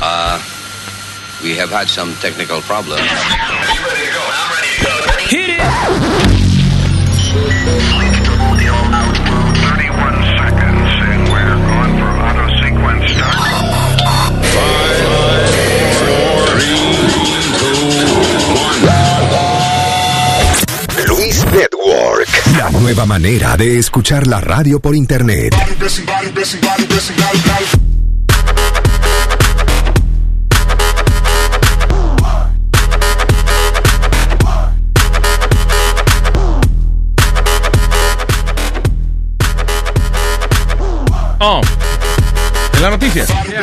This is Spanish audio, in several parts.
Uh, we have had some technical problems. Hit it! Luis Network. La nueva manera de escuchar la radio por internet.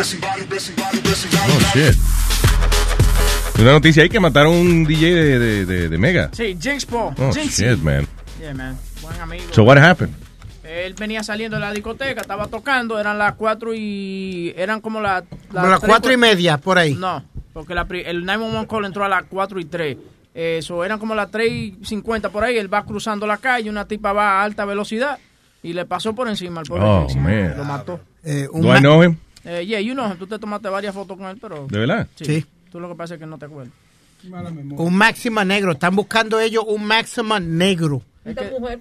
Oh, shit. Una noticia ahí que mataron un DJ de, de, de, de Mega. Sí, Jinx Paul. Oh, Jinxie. shit, man. Yeah, man. Buen amigo. So what happened? Él venía saliendo de la discoteca, estaba tocando, eran las cuatro y... Eran como las... Como las cuatro y media, por ahí. No, porque la el 911 call entró a las 4 y 3. Eso, eran como las 3 y 50 por ahí. Él va cruzando la calle, una tipa va a alta velocidad y le pasó por encima al pobre Oh, man. Lo mató. Eh, un Do I know him? Eh, yeah, you know, tú te tomaste varias fotos con él, pero... ¿De verdad? Sí. Sí. Tú lo que pasa es que no te acuerdas. Un máxima negro. Están buscando ellos un máxima negro. Es que-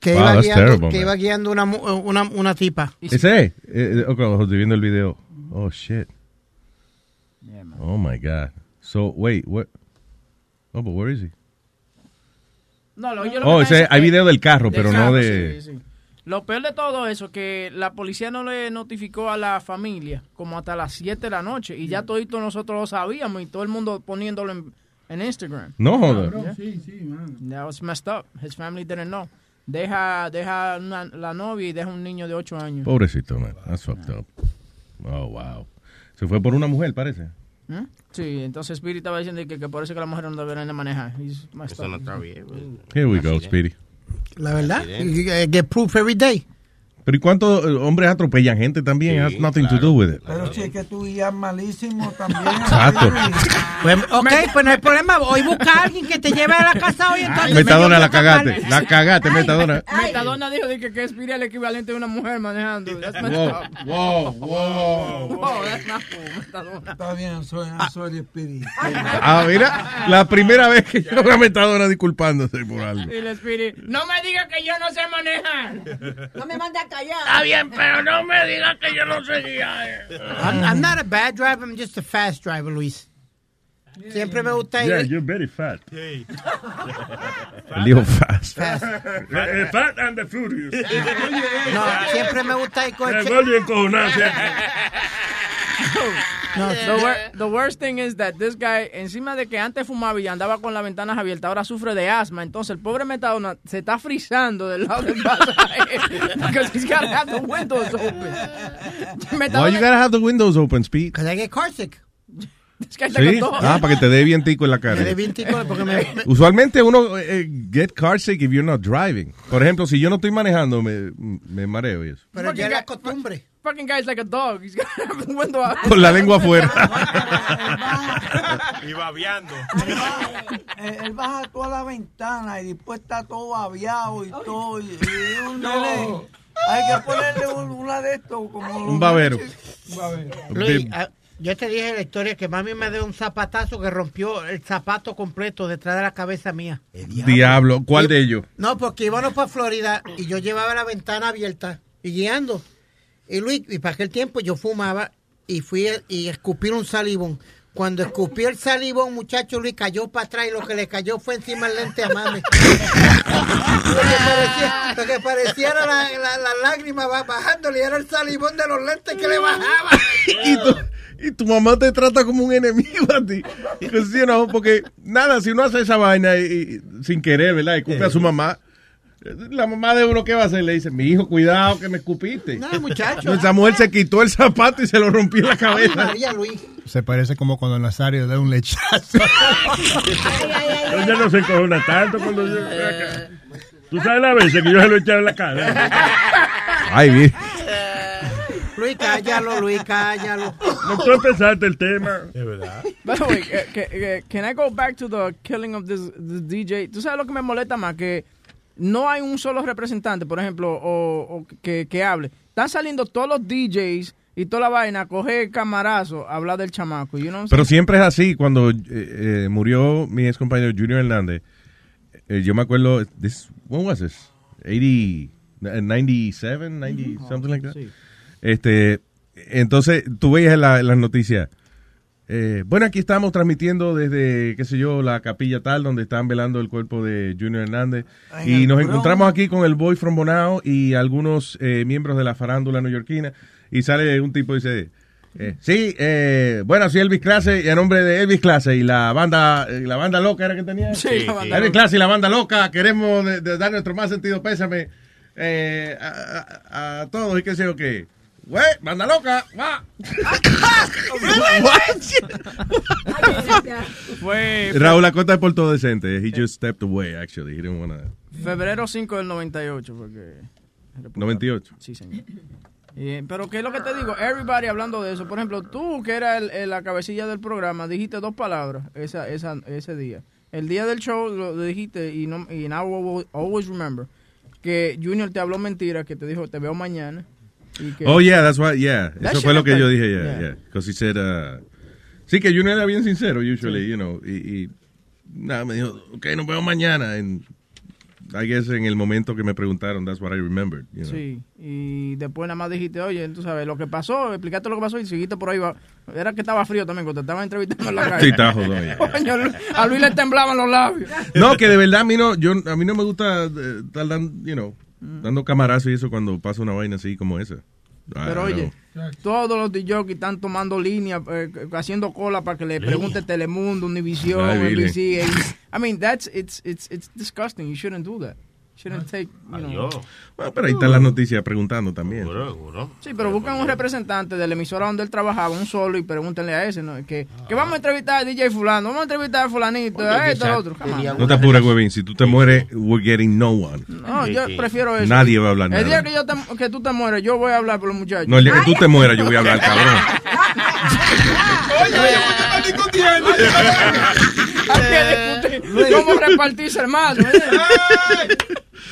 Que, Wow, iba, guiando, terrible, que iba guiando una, mu- una, una tipa. ¿Ese es? Eh, eh, ok, estoy viendo el video. Oh, shit. Yeah. Oh, my God. So, wait, what? Oh, but where is he? No, lo, yo lo Oh, que ese, hay video del carro, del pero no de... sí, sí. Lo peor de todo eso que la policía no le notificó a la familia como hasta las 7 de la noche y ya todito nosotros lo sabíamos y todo el mundo poniéndolo en, en Instagram. No, joder. Yeah. Sí, sí, man. That was messed up. His family didn't know. Deja, deja una- la novia y deja un niño de 8 años. Pobrecito, man. That's fucked up. Oh, wow. Se fue por una mujer, parece. ¿Mm? Sí, entonces Spirit estaba diciendo que, que por eso que las mujeres no deberían de manejar. He's messed Eso no está bien. Here we go, Speedy. La verdad. Get proof every day. Pero ¿y cuántos eh, hombres atropellan gente también? Sí, Has nothing to claro. do with it. Pero si es que tú guías malísimo también. Exacto. Pues, ok, pues no hay problema. Hoy busca a alguien que te lleve a la casa hoy. Entonces Metadona, me la cagaste. La cagaste, Metadona. Metadona dijo de que, que es el equivalente de una mujer manejando. Wow, wow, wow. Wow, that's not cool, Metadona. Está bien, soy, soy el espíritu. Ah, mira, la primera vez que yo veo a Metadona disculpándose por algo. Y el Spirit, no me digas que yo no sé manejar. No me mande a callar. Está bien, pero no me digas que yo no sé guiar. I'm, I'm not a bad driver, I'm just a fast driver, Luis. Siempre me gusta ir. you're very fat. El hijo fast. fast. fat and the furious. No, siempre me gusta ir con el che- Oye, encojonarse. No, The, wor- the worst thing is that this guy, encima de que antes fumaba y andaba con las ventanas abiertas, ahora sufre de asma. Entonces el pobre Metadona se está frizando del lado del pasaje. Because he's got to have the windows open. Why Metadona, you gotta have the windows open, Speed? Because I get car sick. guy's like Sí, ah, para que te dé bien tico en la cara. Me dé bien tico porque me, me- Usualmente uno eh, get car sick if you're not driving. Por ejemplo, si yo no estoy manejando, me, me mareo y eso. pero ya es la costumbre. Fucking guy's like a dog. He's got to have the window out. Con la lengua afuera. Y babeando. Él, él baja toda la ventana y después está todo babeado y todo. Y, y un nene, hay que ponerle un- una de estos como... Un babero. Un babero. Luis, ah, yo te dije la historia que mami me dio un zapatazo que rompió el zapato completo detrás de la cabeza mía. Diablo, ¿cuál de ellos? No, porque íbamos para Florida y yo llevaba la ventana abierta y guiando. Y Luis, y para aquel tiempo yo fumaba y fui a- y escupí un salivón. Cuando escupí el salivón, muchacho Luis cayó para atrás y lo que le cayó fue encima el lente a mami. lo, que parecía, lo que parecía era la, la, la lágrima bajándole y era el salivón de los lentes que le bajaba. y, tu, y tu mamá te trata como un enemigo a ti. Because, you know, porque nada, si uno hace esa vaina y, y- sin querer, ¿verdad? Y escupe a su mamá. La mamá de uno, ¿qué va a hacer? Le dice, mi hijo, cuidado que me escupiste. No, muchacho. Esa mujer se quitó el zapato y se lo rompió en la Ay, cabeza. María Luis. Se parece como cuando Nazario da un lechazo. Ella no se encojona tanto cuando yo... Tú sabes la vez que yo se lo echaba en la cara. Ay, bien. Luis, cállalo, Luis, cállalo. No tú empezaste el tema. De verdad. By the way, eh, que- que- can I go back to the killing of this, this DJ? ¿Tú sabes lo que me molesta más? Que no hay un solo representante, por ejemplo, o, o que, que hable. Están saliendo todos los DJs y toda la vaina, coge camarazo, habla del chamaco. You know what I'm Pero siempre es así. Cuando eh, eh, murió mi ex compañero Junior Hernández, eh, yo me acuerdo, this, when was this? 80, 97, 90, something like that. Sí. Este, entonces, tú veías en, la- en las noticias. Eh, bueno, aquí estamos transmitiendo desde, qué sé yo, la capilla tal, donde están velando el cuerpo de Junior Hernández. Y nos encontramos aquí con el boy from Bonao y algunos eh, miembros de la farándula neoyorquina. Y sale un tipo y dice, eh, sí, eh, bueno, soy Elvis Clase, y a nombre de Elvis Clase y la banda, eh, la banda loca era que tenía. Sí, la banda Elvis. Clase y la banda loca, queremos de- de dar nuestro más sentido pésame eh, a, a- a todos y qué sé yo qué. Güey, banda loca, va. Fue Raúl Acosta es por todo decente. He just stepped away, actually. He didn't wanna... febrero 5 del 98, porque... 98. Sí, señor. Eh, pero ¿qué es lo que te digo? Everybody hablando de eso. Por ejemplo, tú que era el- el- la cabecilla del programa, dijiste dos palabras esa, esa, ese día. El día del show lo dijiste y, no, y now I will always remember que Junior te habló mentira, que te dijo te veo mañana. Oh, yeah, that's why, yeah. That Eso fue lo que yo dije, yeah, Yeah. Because he said, uh, sí, que Junior era bien sincero, usually, you know, y, y nada, me dijo, ok, nos vemos mañana. And I guess en el momento que me preguntaron, that's what I remembered, you know. Sí, y después nada más dijiste, oye, tú sabes, lo que pasó, explicaste lo que pasó y seguiste por ahí. Era que estaba frío también cuando te estaban entrevistando en la calle. Sí, ya. Coño, a Luis le temblaban los labios. No, que de verdad a mí no, yo, a mí no me gusta eh, estar dando, you know, dando camarazo y eso cuando pasa una vaina así como esa. I- Pero oye, todos los DJ están tomando línea, eh, haciendo cola para que le pregunte Telemundo, Univision. NBC. I mean, that's it's it's it's disgusting. You shouldn't do that. Shouldn't take, you know. Bueno, pero ahí están las noticias preguntando también. Sí, pero buscan un representante de la emisora donde él trabajaba, un solo, y pregúntenle a ese, ¿no? Que, que vamos a entrevistar a DJ fulano, vamos a entrevistar a fulanito, a esto, a otro. No te apures, huevín. Si tú te mueres, we're getting no one. No, yo prefiero eso. Nadie va a hablar El día nada. que, yo te- que tú te mueres, yo voy a hablar por los muchachos. No, el día que tú te mueras, yo voy a hablar, cabrón. Hay discutir cómo repartirse el mal.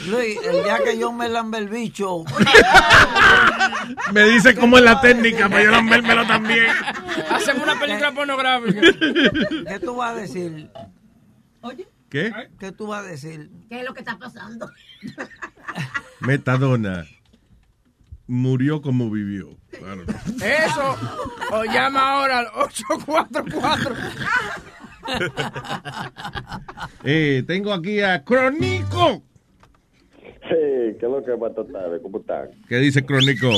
Luis, el día que yo me lambe el bicho, Me dice cómo es la técnica para yo lambérmelo también. Hacemos una película pornográfica. ¿qué tú vas a decir? ¿Qué? ¿Qué tú vas a decir? ¿Qué es lo que está pasando? Metadona murió como vivió. Claro. Eso, o llama ahora al 844. Eh, tengo aquí a Crónico. Sí, ¿qué es lo que va a tratar? ¿Cómo están? ¿Qué dice Crónico?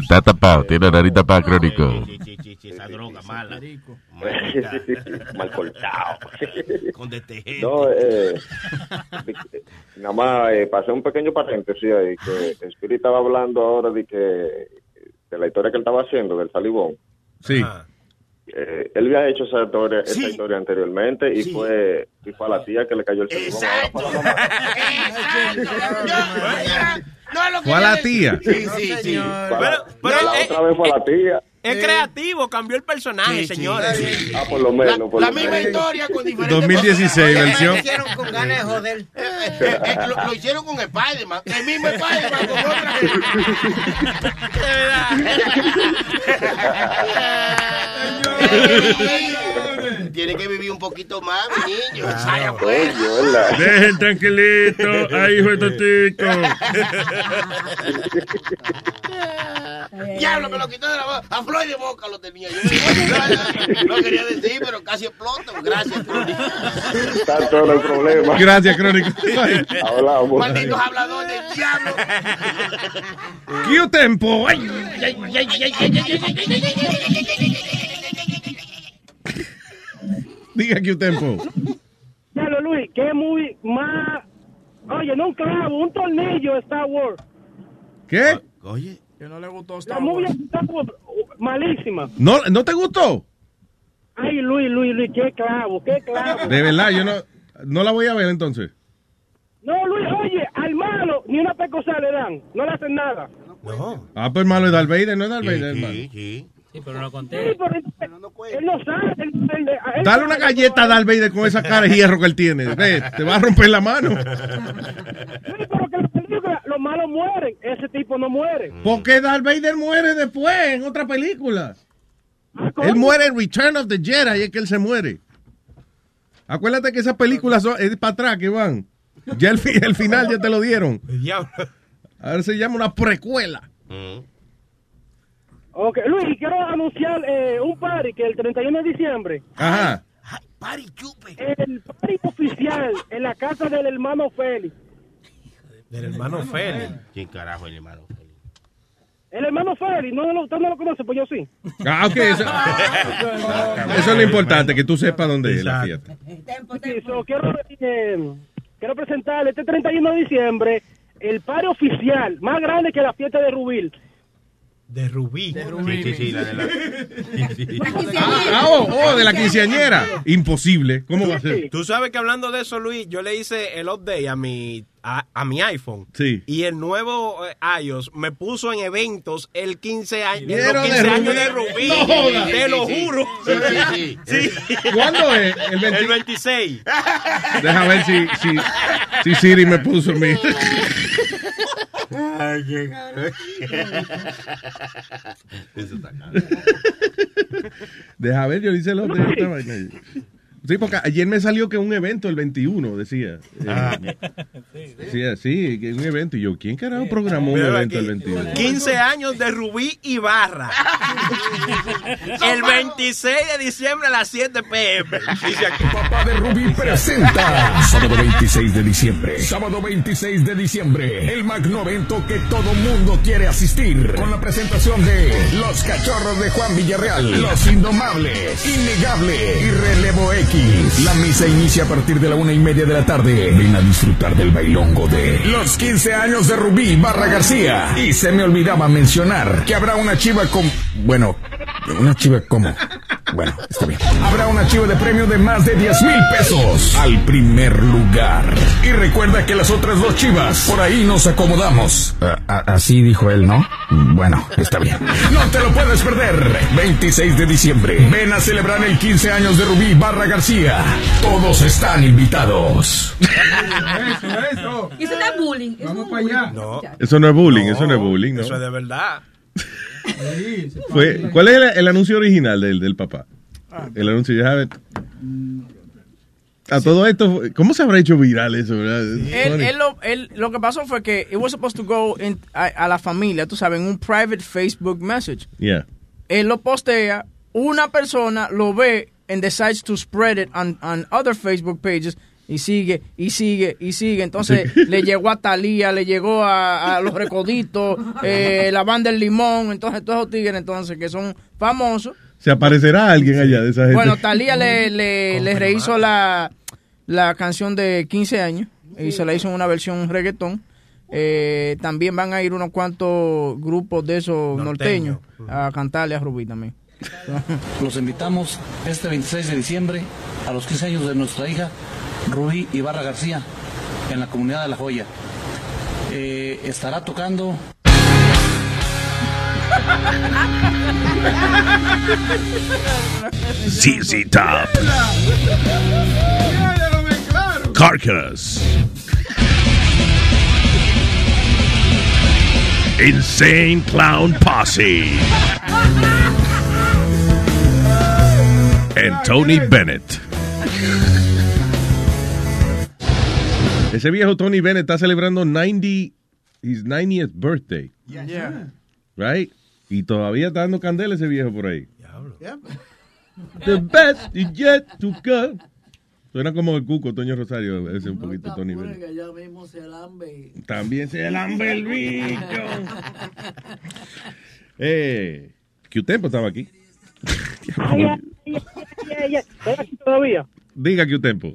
Está tapado, tiene la nariz tapada, crónico. Sí, sí, sí, sí, esa droga mala. Mal cortado. Con detergente. No, eh, nada más eh, pasé un pequeño paréntesis ahí, que Spirit estaba hablando ahora de que de la historia que él estaba haciendo, del salivón. Sí. Eh, él había hecho esa historia, esa Sí. historia anteriormente y Sí. fue y fue a la tía que le cayó el. Ahora fue a la mamá. No es lo que Fue a yo la decía. tía. Sí, sí, sí. Para- Pero, pero la eh, otra vez fue a la tía. Es creativo, cambió el personaje, Sí, sí. señores. Ah, por lo menos. La, por la lo misma menos. historia con diferentes 2016, Lo versión. hicieron con ganas de joder. Eh, eh, eh, lo, lo hicieron con Spider-Man. El mismo Spider-Man con otra gente. De verdad. Tiene que vivir un poquito más, mi niño. Vaya, pues. Dejen tranquilito a hijo de Totico. Diablo, me lo quitó de la boca. A Floyd de boca lo tenía. Yo no, no quería decir, pero casi exploto. Gracias, Crónico. Está todo el problema. Gracias, Crónico. Hablamos. Malditos habladores del diablo. ¡Qué tempo! ¡Ay! Diga qué tempo. Diablo, Luis, qué muy más. Oye, no un clavo, un tornillo de Star Wars. ¿Qué? Oye. Que no le gustó La Star movie Wars. Wars, uh, malísima. ¿No, ¿No te gustó? Ay, Luis, Luis, Luis, qué clavo, qué clavo. De verdad, yo no, no la voy a ver entonces. No, Luis, oye, al malo ni una pecosa le dan, no le hacen nada. No. Ah, pues malo es Darth Vader, no es Darth Sí, Vader, sí, hermano. sí. Sí, pero no Sí, conté. pero él, él no sabe. él- él- él Dale una galleta a no- Darth Vader con esa cara de hierro que él tiene. Ve, te va a romper la mano. Luis, pero que la película, lo malos mueren. Ese tipo no muere. Porque Darth Vader muere después en otra película. Él muere en Return of the Jedi y es que él se muere. Acuérdate que esas películas son, es para atrás que van. Ya el, fi- el final ya te lo dieron. Ahora se llama una precuela. Ok, Luis, quiero anunciar eh, un party que el 31 de diciembre, Ajá. el party oficial en la casa del hermano Félix. Del hermano Félix. ¿Quién carajo es el hermano Félix? El hermano Félix, no, lo- usted no lo conoce, pues yo sí. Ah, ok. Eso, eso es lo importante, que tú sepas dónde es la fiesta. Sí, so, quiero, eh, quiero presentarle este 31 de diciembre el party oficial más grande que la fiesta de Rubil. De Rubí. Sí, sí, sí, la de la... Ah, oh, oh, de la quinceañera. Imposible. ¿Cómo va a ser? Tú sabes que hablando de eso, Luis, yo le hice el update a mi, a, a mi iPhone. Sí. Y el nuevo eh, iOS me puso en eventos el 15 años, en Quiero los de 15 años Rubí. de Rubí. No jodas. Te lo juro. Sí, sí, Sí. ¿Cuándo es? El 20 El 26. Deja ver si, si, si Siri me puso mi. Ay, qué caro. Eso está caro. Deja ver, yo hice lo de esta vaina. Sí, porque ayer me salió que un evento el 21, decía. Ah. Eh, decía, sí, que un evento. Y yo, ¿quién carajo programó un evento aquí. el 21? 15 años de Rubí y Barra. El 26 de diciembre a las 7 pm. Dice aquí. Papá de Rubí presenta sábado 26 de diciembre. Sábado 26 de diciembre. El magno evento que todo mundo quiere asistir. Con la presentación de Los Cachorros de Juan Villarreal. Los Indomables. Innegable. Y Relevo X. La misa inicia a partir de la una y media de la tarde. Ven a disfrutar del bailongo de los 15 años de Rubí Barra García. Y se me olvidaba mencionar que habrá una chiva con... Bueno, una chiva como... Bueno, está bien. Habrá una chiva de premio de más de 10 mil pesos al primer lugar. Y recuerda que las otras dos chivas, por ahí nos acomodamos. así dijo él, ¿no? Bueno, está bien. No te lo puedes perder. 26 de diciembre. Ven a celebrar el 15 años de Rubí Barra García. Todos están invitados. Eso, eso. Y eso no es bullying. Vamos para allá. No. Eso no es bullying, eso no es bullying, ¿no? Eso es de verdad. Fue, ¿Cuál es el, el anuncio original del, del papá? El anuncio, ya sabes. A todo esto, ¿cómo se habrá hecho viral eso? verdad? Él, él lo, él- lo que pasó fue que it was supposed to go in- a, a la familia, tú sabes, en un private Facebook message. Yeah. Él lo postea, una persona lo ve and decides to spread it on, on other Facebook pages y sigue, y sigue, y sigue. Entonces Sí. le llegó a Talía, le llegó a, a los Recoditos, eh, la banda del Limón, entonces todos esos tigres entonces que son famosos. ¿Se aparecerá alguien allá de esa gente? Bueno, Talía le, le, le rehizo la, la canción de 15 años y se la hizo en una versión reggaetón. Eh, también van a ir unos cuantos grupos de esos norteños a cantarle a Rubí también. Los invitamos este 26 de diciembre a los 15 años de nuestra hija Rubí Ibarra García en la comunidad de La Joya. Eh, estará tocando ZZ Top. Carcass. Insane Clown Posse. And Tony Bennett. Ese viejo Tony Bennett está celebrando 90, his 90th birthday, Yeah. right? Y todavía está dando candela ese viejo por ahí. The best is yet to come. Suena como el cuco, Toño Rosario, ese un poquito Tony Bennett. Que ya mismo se lambe. También se lambe el bicho. eh, ¿Qué tiempo estaba aquí? Ay, ay, ay, ay, ay, Estoy aquí todavía. Diga qué tiempo.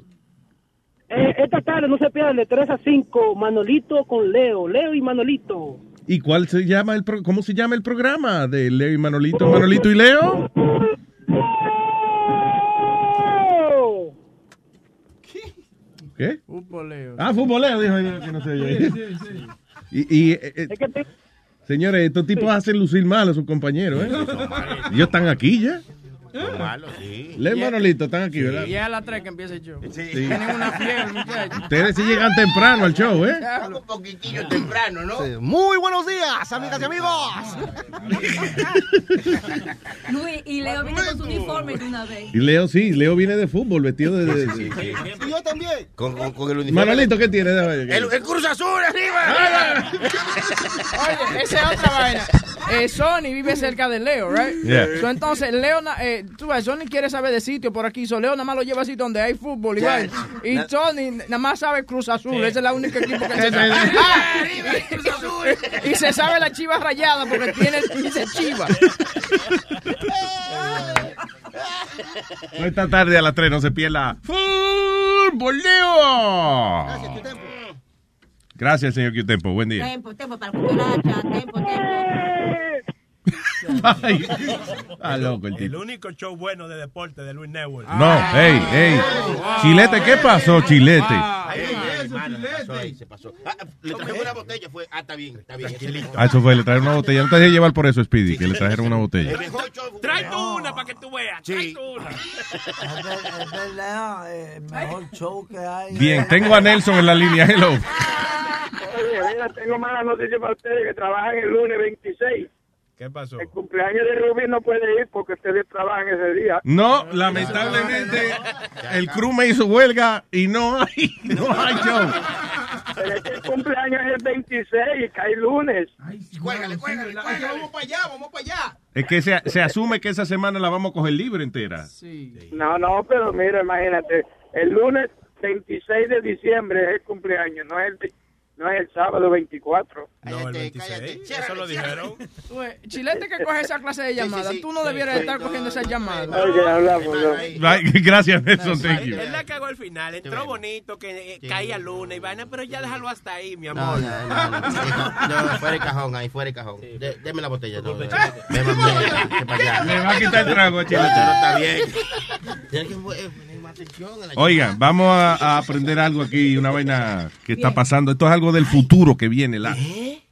Eh, esta tarde no se pierdan de 3 a 5, Manolito con Leo. Leo y Manolito. ¿Y cuál se llama el pro- cómo se llama el programa de Leo y Manolito, Manolito y Leo? ¿Qué? Futboleo. Ah, futbolero, dijo ella, que no sé yo. Y, y, eh, eh, señores, estos tipos hacen lucir mal a sus compañeros, ¿eh? Ellos están aquí ya. Son malos, sí. Le Manolito, están aquí, ¿verdad? Y es a las 3 que empieza el show. Sí. Tienen una fiebre, muchachos. Ustedes sí llegan temprano al show, ¿eh? Un poquitillo temprano, ¿no? Muy buenos días, amigas y amigos. Luis, y Leo viene con su uniforme de una vez. Y Leo, sí, Leo viene de fútbol, vestido de... de- de- Y yo también. Con, con, con el uniforme. Manolito, ¿qué tiene? El, el Cruz Azul arriba. Oye, esa es otra vaina. Eh, Sony vive cerca de Leo, right? Yeah. So, entonces, Leo, na- tú ves, Sony quiere saber de sitio por aquí. So, Leo nada más lo lleva a sitio donde hay fútbol y. Y Sony nada más sabe Cruz Azul. Ese es la única equipo que se sabe. ¡Ah, arriba el Cruz Azul! y se sabe la chiva rayada porque tiene dice chiva. No esta tarde a las 3 no se pierda. ¡Fútbol, Leo! Gracias, señor Q-Tempo. Buen día. Tempo, tempo para cucaracha, tempo, tempo. Ah, loco el único show bueno de deporte de Luis Network. No, hey, hey. Chilete, ¿qué pasó, Chilete? Ay, ay, hermano, se pasó ahí, se pasó. Ah, le trajeron una botella, fue. Ah, está bien, está bien. Ah, eso fue, le trajeron una botella. No te dejé llevar por eso, Speedy, que le trajeron una botella. Trae tú una para que tú veas. Trae tú una. Es ver- es verdad, eh, el mejor show que hay. Bien, tengo a Nelson en la línea. Hello. Oye, mira, tengo mala noticia para ustedes que trabajan el lunes 26. ¿Qué pasó? El cumpleaños de Rubí no puede ir porque ustedes trabajan ese día. No, lamentablemente, el crew me hizo huelga y no hay, no hay show. Pero es que el cumpleaños es el 26 y cae lunes. Cuélgale, cuélgale, cuélgale. Vamos para allá, vamos para allá. Es que se, se asume que esa semana la vamos a coger libre entera. No, no, pero mira, imagínate, el lunes 26 de diciembre es el cumpleaños, no es el, no es el sábado 24. No, el 26. Eso lo dijeron. Ves, Chilete que coge esa clase de llamadas, tú no debieras estar cogiendo esas llamadas. Gracias, Nelson. Thank you. Él la cagó al final. Entró bonito, que eh, caía luna y vaina, pero ya déjalo hasta ahí, mi amor. No, no, no, no, no, no, fuera el cajón ahí, fuera el cajón. De- deme la botella. No. Le va a quitar el trago, Chilete. no, está bien. Oiga, vamos a, a aprender algo aquí, una vaina que está pasando. Esto es algo del futuro que viene. La,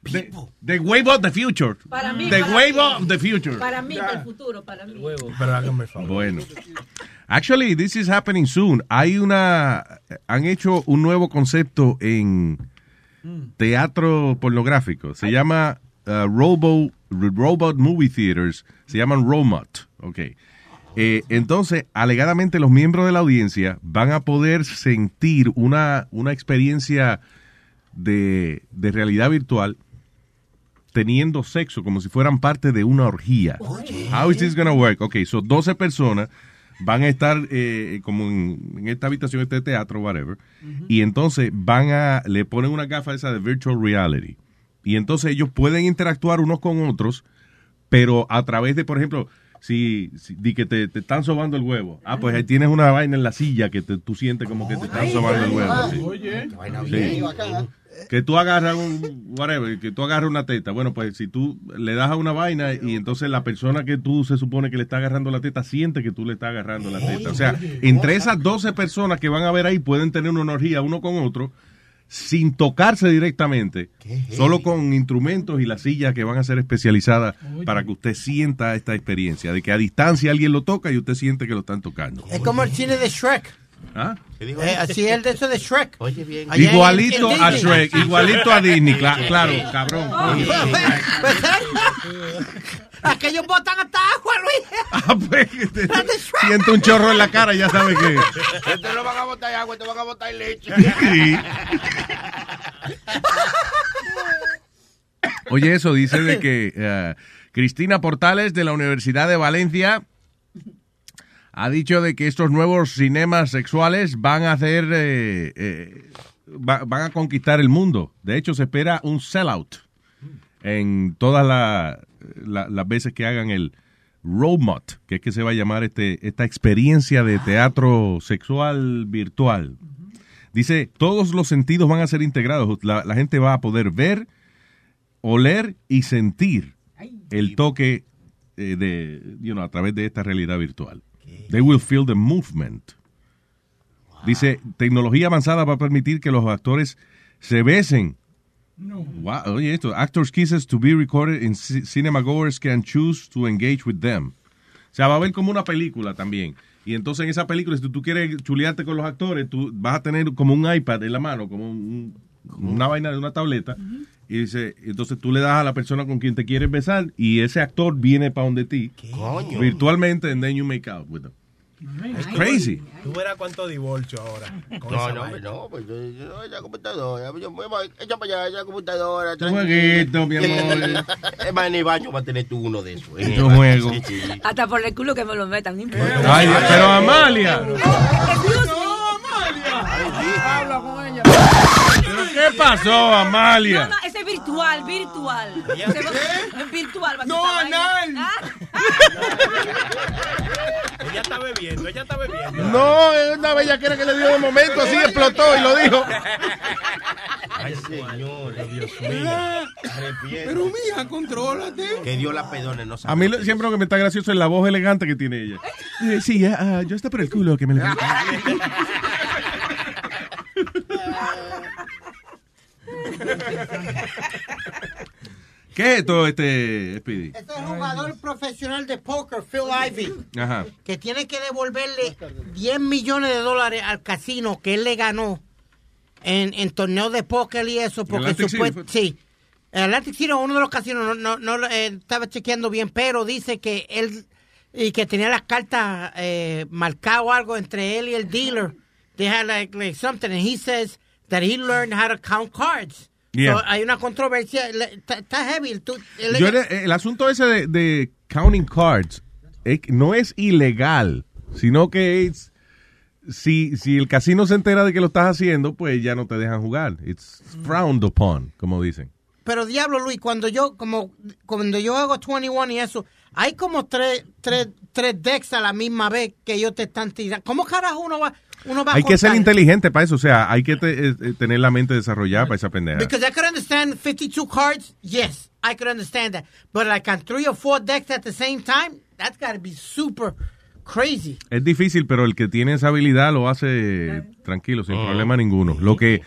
the, the wave of the future. Para mí, The para wave mí. of the future. Para mí, del futuro, para mí. Pero hágame favor. Bueno. Actually, this is happening soon. Hay una, han hecho un nuevo concepto en teatro pornográfico. Se llama uh, Robo, Robot Movie Theaters. Se llaman Romot. Ok. Eh, entonces, alegadamente los miembros de la audiencia van a poder sentir una, una experiencia de, de realidad virtual teniendo sexo como si fueran parte de una orgía. How is this gonna work? Ok, so 12 personas van a estar eh, como en, en esta habitación, este teatro, whatever, y entonces van a, le ponen una gafa esa de virtual reality. Y entonces ellos pueden interactuar unos con otros, pero a través de, por ejemplo, si, si di que te, te están sobando el huevo, ah, pues ahí tienes una vaina en la silla que te- tú sientes como que te están sobando el huevo. sí. Oye. Sí. Que tú agarras un, whatever, que tú agarras una teta. Bueno, pues si tú le das a una vaina y entonces la persona que tú se supone que le está agarrando la teta siente que tú le estás agarrando la teta. O sea, entre esas 12 personas que van a ver ahí pueden tener una orgía uno con otro sin tocarse directamente, solo con instrumentos y las sillas que van a ser especializadas para que usted sienta esta experiencia, de que a distancia alguien lo toca y usted siente que lo están tocando. Es como el cine de Shrek. ¿Ah? Eh, así es el de eso de Shrek. Oye, bien. Igualito a Disney. Shrek, igualito a Disney, cla- claro, cabrón. Aquellos botan hasta agua, Luis. Ah, pues, te- siente un chorro en la cara, ya sabe que. Este no van a botar agua, te van a botar leche. Sí. Oye, eso dice de que eh, Cristina Portales de la Universidad de Valencia ha dicho de que estos nuevos cinemas sexuales van a hacer, eh, eh, va- van a conquistar el mundo. De hecho, se espera un sellout en todas la- la- las veces que hagan el Robot, que es que se va a llamar este, esta experiencia de teatro sexual virtual. Dice, todos los sentidos van a ser integrados. La, la gente va a poder ver, oler y sentir el toque eh, de, you know, a través de esta realidad virtual. They will feel the movement. Dice, tecnología avanzada va a permitir que los actores se besen. Wow, oye esto, actors kisses to be recorded and ci- cinema goers can choose to engage with them. O sea, va a haber como una película también. Y entonces en esa película, si tú quieres chulearte con los actores, tú vas a tener como un iPad en la mano, como un- una vaina de una tableta. Y dice, entonces tú le das a la persona con quien te quieres besar y ese actor viene para donde ti. Coño. Virtualmente, and then you make out with them. It's crazy. Tú verás cuánto divorcio ahora. con No, no, vaina. no, pues yo, yo, esa computadora, yo me voy, echa para allá, esa computadora. Un jueguito, mi amor. Es más, en el baño va a tener tú uno de esos. ¿eh? Yo juego. Sí, sí. Hasta por el culo que me lo metan, no importa. Ay, pero Amalia. Habla con ella. ¿Pero qué pasó, Amalia? No, no, ese es virtual, virtual. Es virtual. va a ser No, anal. Ella está bebiendo, ella está bebiendo. No, es una bellaquera que le dio de momento, así explotó y lo dijo. Ay, señor, Dios mío. Pero mija, contrólate. Que Dios la perdone, no sabe. A mí lo- siempre lo que me está gracioso es la voz elegante que tiene ella. Eh, Sí, ah, yo está por el culo que me le ¿Qué es esto, este, Speedy? Este es el jugador profesional de póker, Phil Ivey, Ajá. que tiene que devolverle 10 millones de dólares al casino que él le ganó en, en torneos de póker y eso, porque Atlantic City supuest- fue? sí. Atlantic City, uno de los casinos, no, no, no eh, estaba chequeando bien, pero dice que él y que tenía las cartas eh, marcadas o algo entre él y el dealer. They had like, like something, and he says that he learned how to count cards. Yeah. So, hay una controversia, está heavy. tú- Yo el asunto ese de, de counting cards eh, no es ilegal, sino que es si, si el casino se entera de que lo estás haciendo, pues ya no te dejan jugar. It's frowned upon, como dicen. Pero diablo, Luis, cuando yo como cuando yo hago 21 y eso, hay como tres, tres, tres decks a la misma vez que ellos te están tirando. ¿Cómo carajo uno va, uno va a Hay que ser inteligente para eso, o sea, hay que te- eh, eh, tener la mente desarrollada para esa pendeja. Because I could understand 52 cards, yes, I could understand that. But like on three or four decks at the same time, that's got to be super crazy. Es difícil, pero el que tiene esa habilidad lo hace tranquilo, sin problema ninguno. Lo que,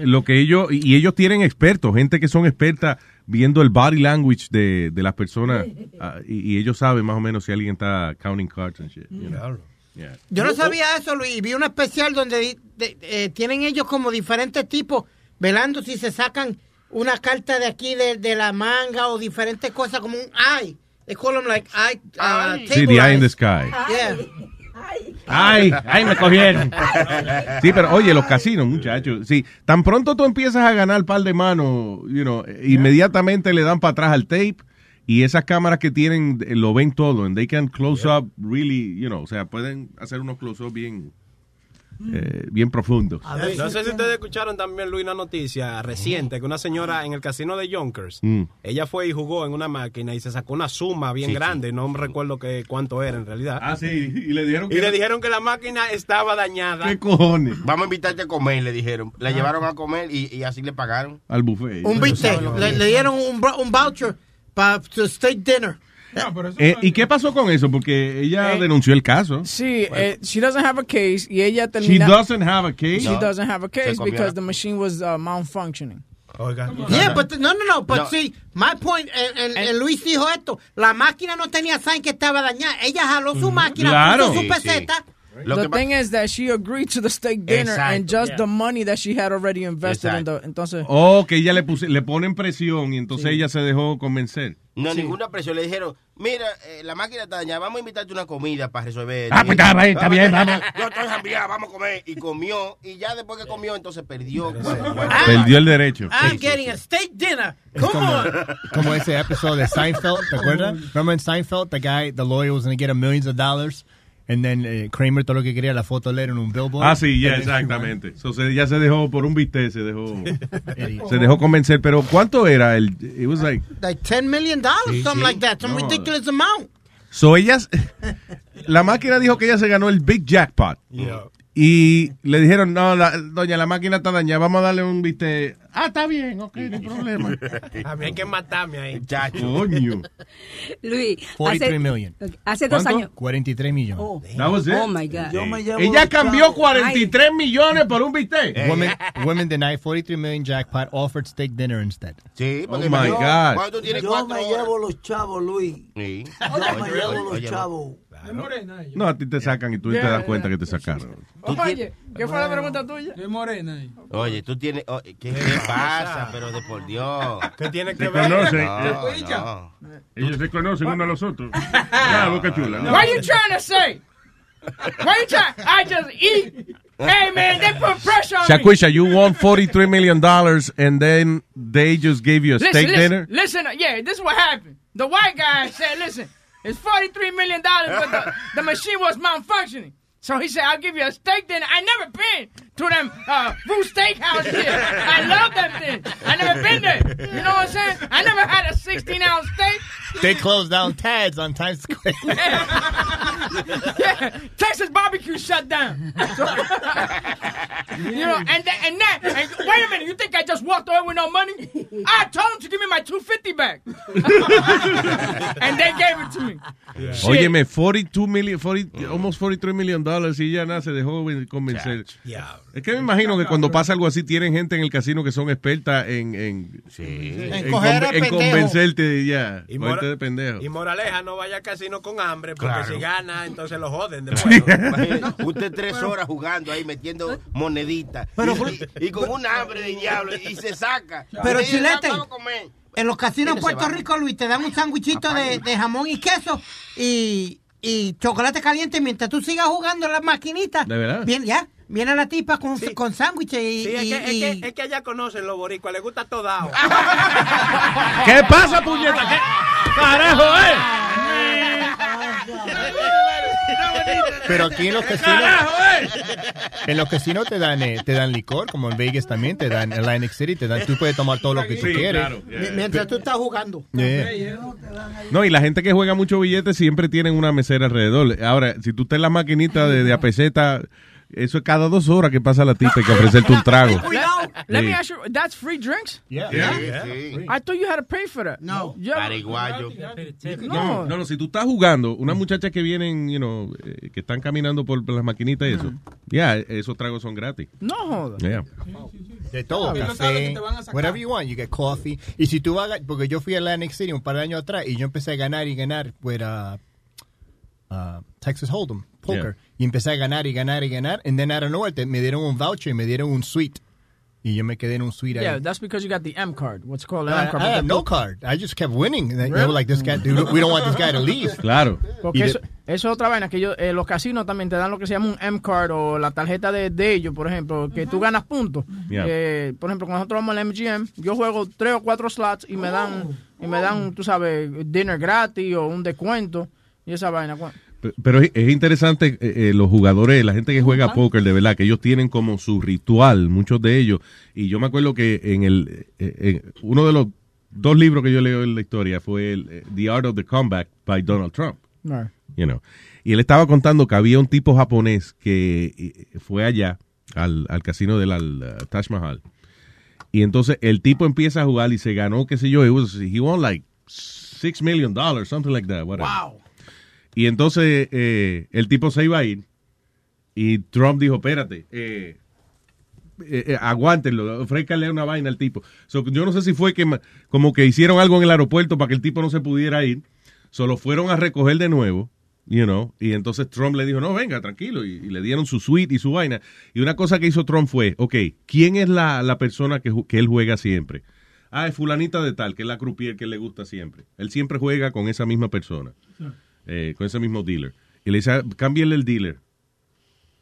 lo que ellos, y ellos tienen expertos, gente que son expertas viendo el body language de, de las personas, ah, y, y ellos saben más o menos si alguien está counting cards and shit. you know. Yeah. Yo no sabía eso, Luis, y vi un especial donde di- de- eh, tienen ellos como diferentes tipos velando si se sacan una carta de aquí de, de la manga o diferentes cosas como un eye. They call them like eye. uh, Sí, the eye in the sky. Yeah. Ay, ay, me cogieron. Sí, pero oye, los casinos, muchachos. Sí, tan pronto tú empiezas a ganar par de manos, you know, inmediatamente le dan para atrás al tape y esas cámaras que tienen eh, lo ven todo. And they can close up really, you know, o sea, pueden hacer unos close up bien, eh, bien profundos. No sé si ustedes escucharon también, Luis, una noticia reciente que una señora en el casino de Yonkers, Mm. ella fue y jugó en una máquina y se sacó una suma bien Sí, grande, no me recuerdo que cuánto era en realidad. Ah, sí, y le dijeron Y le dijeron que la máquina estaba dañada. ¿Qué cojones? Vamos a invitarte a comer, le dijeron. Ah. La llevaron a comer y, y así le pagaron. Al buffet. Un bistec. Le, le dieron un, bro- un voucher para steak dinner. Eh, ¿Y qué pasó con eso? Porque ella Eh, denunció el caso. Sí, eh, she doesn't have a case y ella She termina. doesn't have a case. She doesn't have a Se case because the machine was uh, malfunctioning. Yeah, but no, no, no, but No. see, my point, el, el- el Luis dijo esto, la máquina no tenía sign que estaba dañada, ella jaló su máquina, Claro. puso su Sí, peseta, the thing is that she agreed to the steak dinner and just the money that she had already invested in the, entonces Oh, que ella le, puse, le ponen presión y entonces ella se dejó convencer. No, ninguna presión. Le dijeron, mira, eh, la máquina está dañada, vamos a invitarte una comida para resolver. Ah, pues está bien, está bien, vamos. Yo estoy vamos a comer. Y comió, y ya después que comió, entonces perdió. Perdió el derecho. I'm getting a steak dinner, come como, on. como ese episodio de Seinfeld, ¿te acuerdas? Remember in Seinfeld, the guy, the lawyer was going to get him millions of dollars, and then eh, Kramer todo lo que quería la foto él en un billboard. Ah, sí, ya, then- exactamente. So, se- ya se dejó por un bistec, se dejó, se dejó convencer. Pero ¿cuánto era? El, it was like, Like 10 million dollars, Sí, something sí. like that, some No. ridiculous amount. so ellas, la máquina dijo que ella se ganó el big jackpot. Y le dijeron, no, la- doña, la máquina está dañada, vamos a darle un viste. Ah, está bien, ok, no hay problema. A mí hay que matarme ahí. Coño. Luis, 43 hace, million. hace dos ¿Cuánto? años. 43 millones. That was it. Oh my God. Yo me llevo Ella cambió chavos. 43 millones por un bistec. Women, women denied 43 million jackpot, offered steak dinner instead. Sí, Oh my God. Tú tienes Yo cuatro me horas. llevo los chavos, Luis. Sí. Yo me llevo los Oye, chavos. No, a ti te sacan y tú te das cuenta que te sacaron. Oye, ¿qué fue la pregunta tuya? Es morena. Oye, tú tienes. oh, ¿qué, qué pasa? Pero de por Dios. ¿Qué tiene que Se ver? conocen. No, no. Ellos se conocen uno a los otros. Ah, boca chula. What you trying to say? What you trying? I just eat. Hey man, they put pressure on me. Shaquisha, you won 43 million dollars and then they just gave you a Listen, steak listen, dinner? listen. Yeah, this is what happened. The white guy said, "Listen, it's forty-three million dollars, but the, the machine was malfunctioning." So he said, "I'll give you a steak dinner." I never been to them uh, Roo Steakhouse here. I love them thing. I never been there. You know what I'm saying? I never had a sixteen ounce steak. They closed down Tad's on Times Square. yeah, Texas barbecue shut down. So- you know, and that, and that. And wait a minute, you think I just walked away with no money? I told them to give me my two fifty back, and they gave it to me. Shit. Óyeme, 42 million, 40, almost 43 million dollars y ya nada se dejó convencer. Es que me imagino que cuando pasa algo así tienen gente en el casino que son expertas en, en, En en, coger conven- al en pendejo. convencerte ya, Y, mora- de pendejo. y moraleja, no vaya al casino con hambre, porque Claro. si gana, entonces lo joden después. Imagínate, Usted tres horas jugando ahí metiendo moneditas. Pero- y, y con un hambre de diablo y se saca. Pero chilete, en los casinos se Puerto. Rico, Luis, te dan un sándwichito de, de jamón y queso y, y chocolate caliente mientras tú sigas jugando en las maquinitas. ¿De verdad? Bien, ya. Viene la tipa con, con sándwiches y, Sí, es y- que, es, y- que, es que allá conocen los boricuas, les gusta todo dado. ¿Qué pasa, puñeta? ¿Qué carajo, eh? Pero aquí en los casinos, ¡Carajo, eh! en los casinos te dan, eh, te dan licor, como en Vegas también te dan, en Atlantic City te dan, tú puedes tomar todo lo que tú Sí, quieres. claro. mi- mientras tú estás jugando. Yeah. No, y la gente que juega mucho billetes siempre tienen una mesera alrededor. Ahora, si tú estás en la maquinita de, de a peseta, eso es cada dos horas que pasa la tipa y que ofrecerte un trago. Let me ask you, that's free drinks? Yeah. Sí. I thought you had to pay for that. No. Yo- Paraguayo. No, no, no, si tú estás jugando, unas muchachas que vienen, you know, eh, que están caminando por, las maquinitas y eso, ya, esos tragos son gratis. No joda. Yeah. De todo, café, whatever you want, you get coffee. Y si tú vas, porque yo fui a Atlantic City un par de años atrás y yo empecé a ganar y ganar with uh, uh, Texas Hold'em, poker. Y empecé a ganar y ganar y ganar. And then out of nowhere me dieron un voucher y me dieron un suite. Y yo me quedé en un suite Yeah, ahí. that's because you got the M card. What's called I, M card. I the no card. I just kept winning. And they were like, this guy, dude, we don't want this guy to leave. Claro. Porque eso, eso es otra vaina, que ellos, eh, los casinos también te dan lo que se llama un M-Card o la tarjeta de, de ellos, por ejemplo, que tú ganas puntos. Yeah. Eh, por ejemplo, cuando nosotros vamos al MGM, yo juego tres o cuatro slots y me dan, y me dan, tú sabes, dinner gratis o un descuento y esa vaina. Pero es es interesante, eh, eh, los jugadores, la gente que juega póker, de verdad, que ellos tienen como su ritual, muchos de ellos. Y yo me acuerdo que en el eh, eh, uno de los dos libros que yo leo en la historia fue el, eh, The Art of the Comeback by Donald Trump. Right. you know. Y él estaba contando que había un tipo japonés que fue allá al, al casino del al, uh, Taj Mahal. Y entonces el tipo empieza a jugar y se ganó, qué sé yo, it was- he won like six million dollars, something like that. whatever. Y entonces eh, el tipo se iba a ir y Trump dijo, espérate, eh, eh, eh, aguántenlo, ofrézcanle una vaina al tipo. So, yo no sé si fue que como que hicieron algo en el aeropuerto para que el tipo no se pudiera ir. Solo fueron a recoger de nuevo, you know, y entonces Trump le dijo, no, venga, tranquilo, y, le dieron su suite y su vaina. Y una cosa que hizo Trump fue, ok, ¿quién es la, la persona que, que él juega siempre? Ah, es fulanita de tal, que es la croupier que le gusta siempre. Él siempre juega con esa misma persona, eh, con ese mismo dealer. Y le dice, ah, cámbiale el dealer.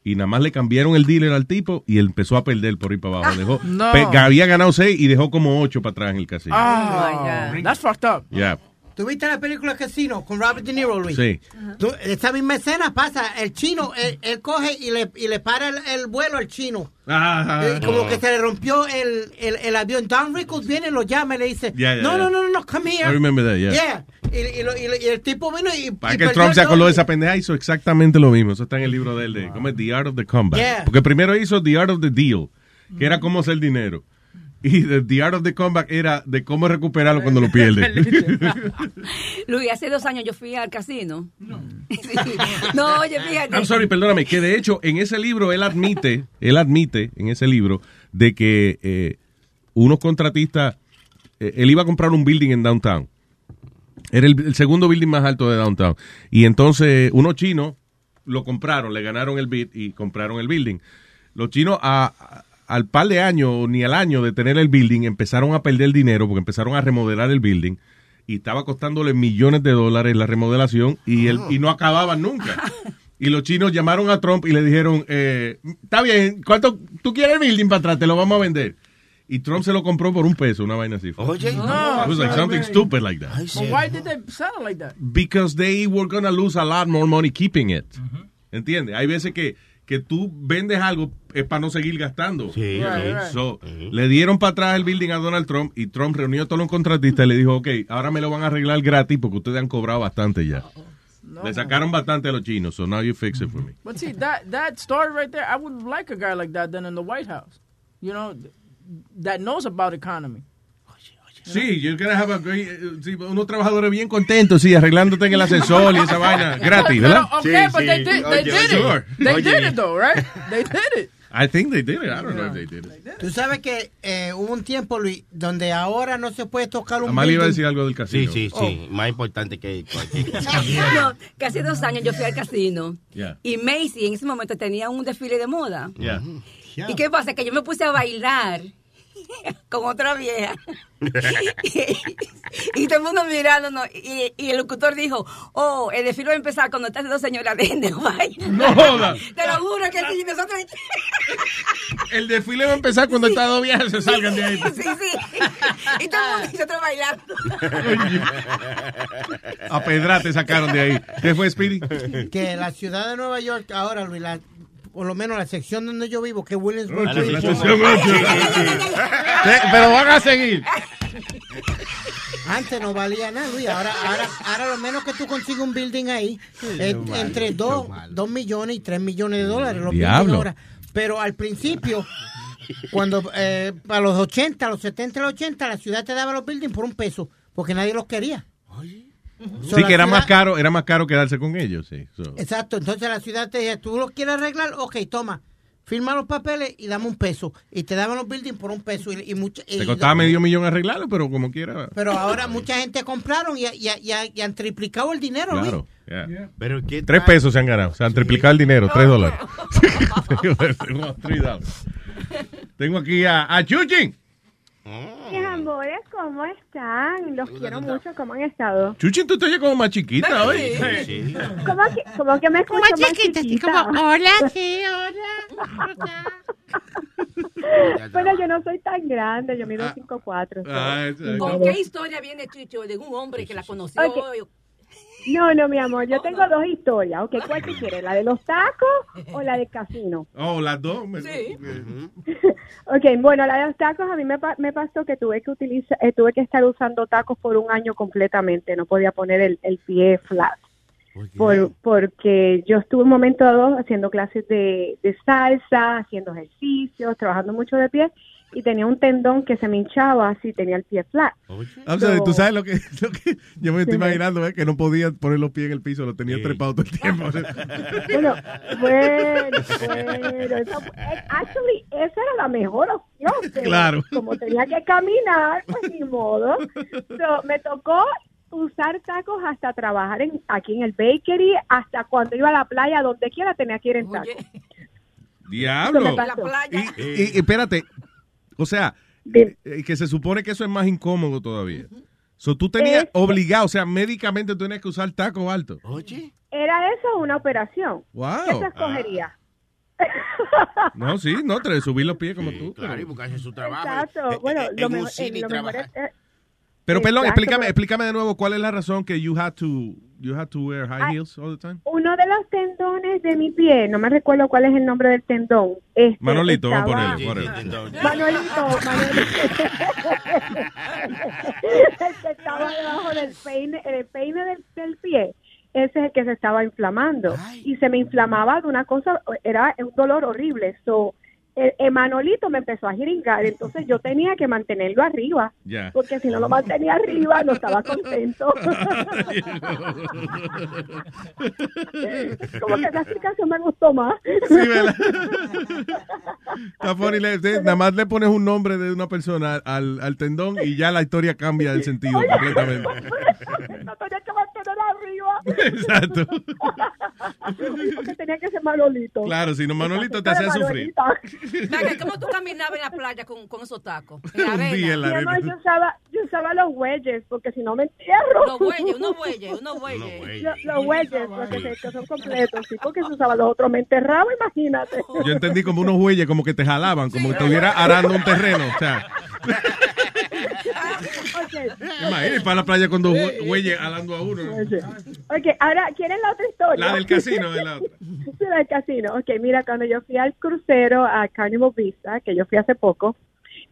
Y nada más le cambiaron el dealer al tipo y él empezó a perder por ahí para abajo. Dejó, no. pe- había ganado seis y dejó como ocho para atrás en el casino. Oh, that's fucked up. Yeah. ¿Tuviste la película Casino con Robert De Niro, Luis? Sí. Tú- esa misma escena pasa, el chino, él, él coge y le, y le para el, el vuelo al chino. Ajá. Y como que se le rompió el, el, el avión. Don Rickles viene, lo llama y le dice, Yeah, yeah, no, yeah. no, no, no, come here. I remember that, yeah. Yeah. Y, y lo- y lo- y el tipo vino y. Para y que Trump se acordó de esa pendeja, hizo exactamente lo mismo. Eso está en el libro de él, de, ¿cómo es? The Art of the Comeback. Yeah. Porque primero hizo The Art of the Deal, que era cómo hacer dinero. Y the, the Art of the Comeback era de cómo recuperarlo cuando lo pierde. Luis, hace dos años yo fui al casino. No. No, oye, fíjate. I'm sorry, perdóname, que de hecho en ese libro él admite, él admite en ese libro de que eh, unos contratistas, eh, él iba a comprar un building en downtown. Era el, el segundo building más alto de downtown. Y entonces unos chinos lo compraron, le ganaron el bid y compraron el building. Los chinos a- a- al par de años, ni al año de tener el building, empezaron a perder dinero porque empezaron a remodelar el building y estaba costándole millones de dólares la remodelación y, el, y no acababan nunca. Y los chinos llamaron a Trump y le dijeron, eh, está bien, ¿cuánto tú quieres el building para atrás? Te lo vamos a vender. Y Trump se lo compró por un peso, una vaina así. Oye, It was like something stupid like that. But why did they sell it like that? Because they were gonna lose a lot more money keeping it. ¿Entiendes? Hay veces que, que tú vendes algo es para no seguir gastando. Sí, right, right. So, Le dieron para atrás el building a Donald Trump y Trump reunió a todos los contratistas y le dijo, ok, ahora me lo van a arreglar gratis porque ustedes han cobrado bastante ya. Le sacaron bastante a los chinos, so now you fix it for me. But see that that story right there, I would like a guy like that then in the White House. You know, that knows about economy. Sí, you're gonna have a great, sí, unos trabajadores bien contentos, sí, arreglándote en el ascensor y esa vaina gratis, ¿verdad? Pero, okay, but they did, they did Sure. it. They Oye. did it though, right? They did it. I think they did it. I don't know if they did it. Tú sabes que eh, hubo un tiempo, Luis, donde ahora no se puede tocar un Amalia iba a decir algo del casino. Sí, sí, sí. Más importante que cualquier que hace dos años yo fui al casino Yeah. y Macy en ese momento tenía un desfile de moda. Yeah. ¿Y qué pasa? Que yo me puse a bailar con otra vieja. y todo el mundo mirándonos. Y, y el locutor dijo, oh, el desfile va a empezar cuando estas dos señoras dejen de bailar. No joda. Te lo juro que sí, nosotros... El desfile va a empezar cuando estas dos viejas se salgan de ahí. sí, sí. Y todo el mundo y nosotros bailando. A pedra te sacaron de ahí. ¿Qué fue, Speedy? Que la ciudad de Nueva York, ahora, Luis, la- por lo menos la sección donde yo vivo, que Williamsburg. Ah. Pero van a seguir. Antes no valía nada, Luis. Ahora, ahora, ahora lo menos que tú consigues un building ahí es no vale, entre qué 2 dos millones y 3 millones de dólares. Los ahora. Pero al principio, cuando eh, para los 80, los 70 y los 80, la ciudad te daba los buildings por un peso, porque nadie los quería. Sí, que era ciudad- más caro, era más caro quedarse con ellos, sí. So. Exacto, entonces la ciudad te decía, tú lo quieres arreglar, ok, toma, firma los papeles y dame un peso. Y te daban los buildings por un peso. Y, y mucha- y- Te costaba medio millón arreglarlo, pero como quiera. Pero ahora mucha gente compraron y, y- y- y han triplicado el dinero, Luis. Claro. yeah. Pero ¿qué Tres pesos se han ganado. Se han triplicado el dinero. Tres dólares. Tengo tres dólares. Tengo aquí a, a Chuchin. Mis amores, ¿cómo están? Los quiero mucho, ¿cómo han estado? Chuchin, tú te oyes como más chiquita hoy. ¿Cómo que, cómo que me escucho Como más chiquita, así chiquita? como, hola, sí, hola. bueno, yo no soy tan grande, yo mido 5'4". Ah, so- ¿Con qué historia viene Chucho de un hombre que la conoció? Ok. No, no, mi amor, yo tengo dos historias. Ok, ¿cuál tú quieres? ¿La de los tacos o la de casino? Oh, las dos. me- Ok, bueno, la de los tacos a mí me, pa- me pasó que tuve que utilizar, eh, tuve que estar usando tacos por un año completamente. No podía poner el, el pie flat. Por, porque yo estuve un momento dado haciendo clases de, de salsa, haciendo ejercicios, trabajando mucho de pie y tenía un tendón que se me hinchaba así, tenía el pie flat. Sorry, So- tú sabes lo que, lo que yo me estoy Sí. imaginando, ¿eh? que no podía poner los pies en el piso, lo tenía trepado todo el tiempo. Bueno, bueno, bueno. Eso, eh, actually, esa era la mejor opción. pero Claro. Como tenía que caminar, pues ni modo. So, me tocó usar tacos hasta trabajar en, aquí en el bakery, hasta cuando iba a la playa, donde quiera tenía que ir en tacos. Diablo. Y espérate, o sea, eh, que se supone que eso es más incómodo todavía. So, tú tenías Es- obligado, o sea, médicamente tú tenías que usar tacos altos. Oye. ¿Era eso una operación? Wow. ¿Qué tú escogerías? No, sí, no, te subir los pies como tú. Claro, y buscarse su trabajo. Exacto. En- Bueno, en- lo, en un mejor, cine eh, lo mejor trabajar. es... Pero perdón, explícame, pero- explícame de nuevo cuál es la razón que you had to you had to wear high Ay. heels all the time. Uno de los tendones de, mi pie, no me recuerdo cuál es el nombre del tendón. este, Manolito, vamos a whatever. Manolito, Manolito. el que estaba debajo del peine, el peine del, del pie. Ese es el que se estaba inflamando. Y se me inflamaba de una cosa, era un dolor horrible. So, el, el Manolito me empezó a jeringar, entonces yo tenía que mantenerlo arriba. Porque si no lo mantenía arriba, no estaba contento. Como que esa explicación me gustó más. Sí, ¿verdad? Está nada más le pones un nombre de una persona al, al tendón y ya la historia cambia el sentido completamente. no tenía que mantener arriba. Exacto. Porque tenía que ser Manolito. Claro, si no, Manolito te hacía sufrir. Venga, ¿cómo tú caminabas en la playa con, con esos tacos? En la arena. día en la Mi amor, arena. yo usaba, yo usaba los bueyes, porque si no me entierro. Los bueyes, unos bueyes, unos bueyes. Lo- Los bueyes, porque se- que son completos, sí, porque se usaba los otros, me enterraba, imagínate. Yo entendí como unos bueyes, como que te jalaban, como que estuviera arando un terreno. O sea, imagínate para la playa con dos bueyes alando a uno. Ok, ahora, ¿quieren la otra historia? La del casino es la otra. Sí, la del casino. Ok, mira, cuando yo fui al crucero a Carnival Vista, que yo fui hace poco,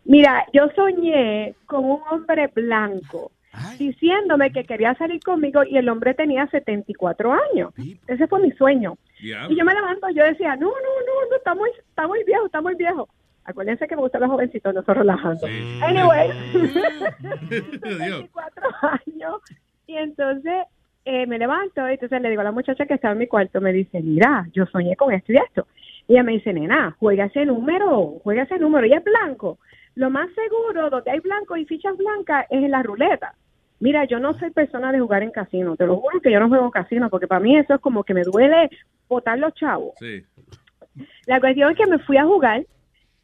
mira, yo soñé con un hombre blanco diciéndome que quería salir conmigo y el hombre tenía 74 años. Ese fue mi sueño. Y yo me levanto y yo decía, no, no, no, no, está muy, está muy viejo, está muy viejo. Acuérdense que me gustan los jovencitos, no estoy relajando. Anyway, 24 años. Y entonces eh, me levanto y entonces le digo a la muchacha que estaba en mi cuarto, me dice, mira, yo soñé con esto y esto. Y ella me dice, nena, juega ese número, juega ese número. Y es blanco. Lo más seguro, donde hay blanco y fichas blancas, es en la ruleta. Mira, yo no soy persona de jugar en casino. Te lo juro que yo no juego en casino, porque para mí eso es como que me duele botar los chavos. Sí. La cuestión es que me fui a jugar,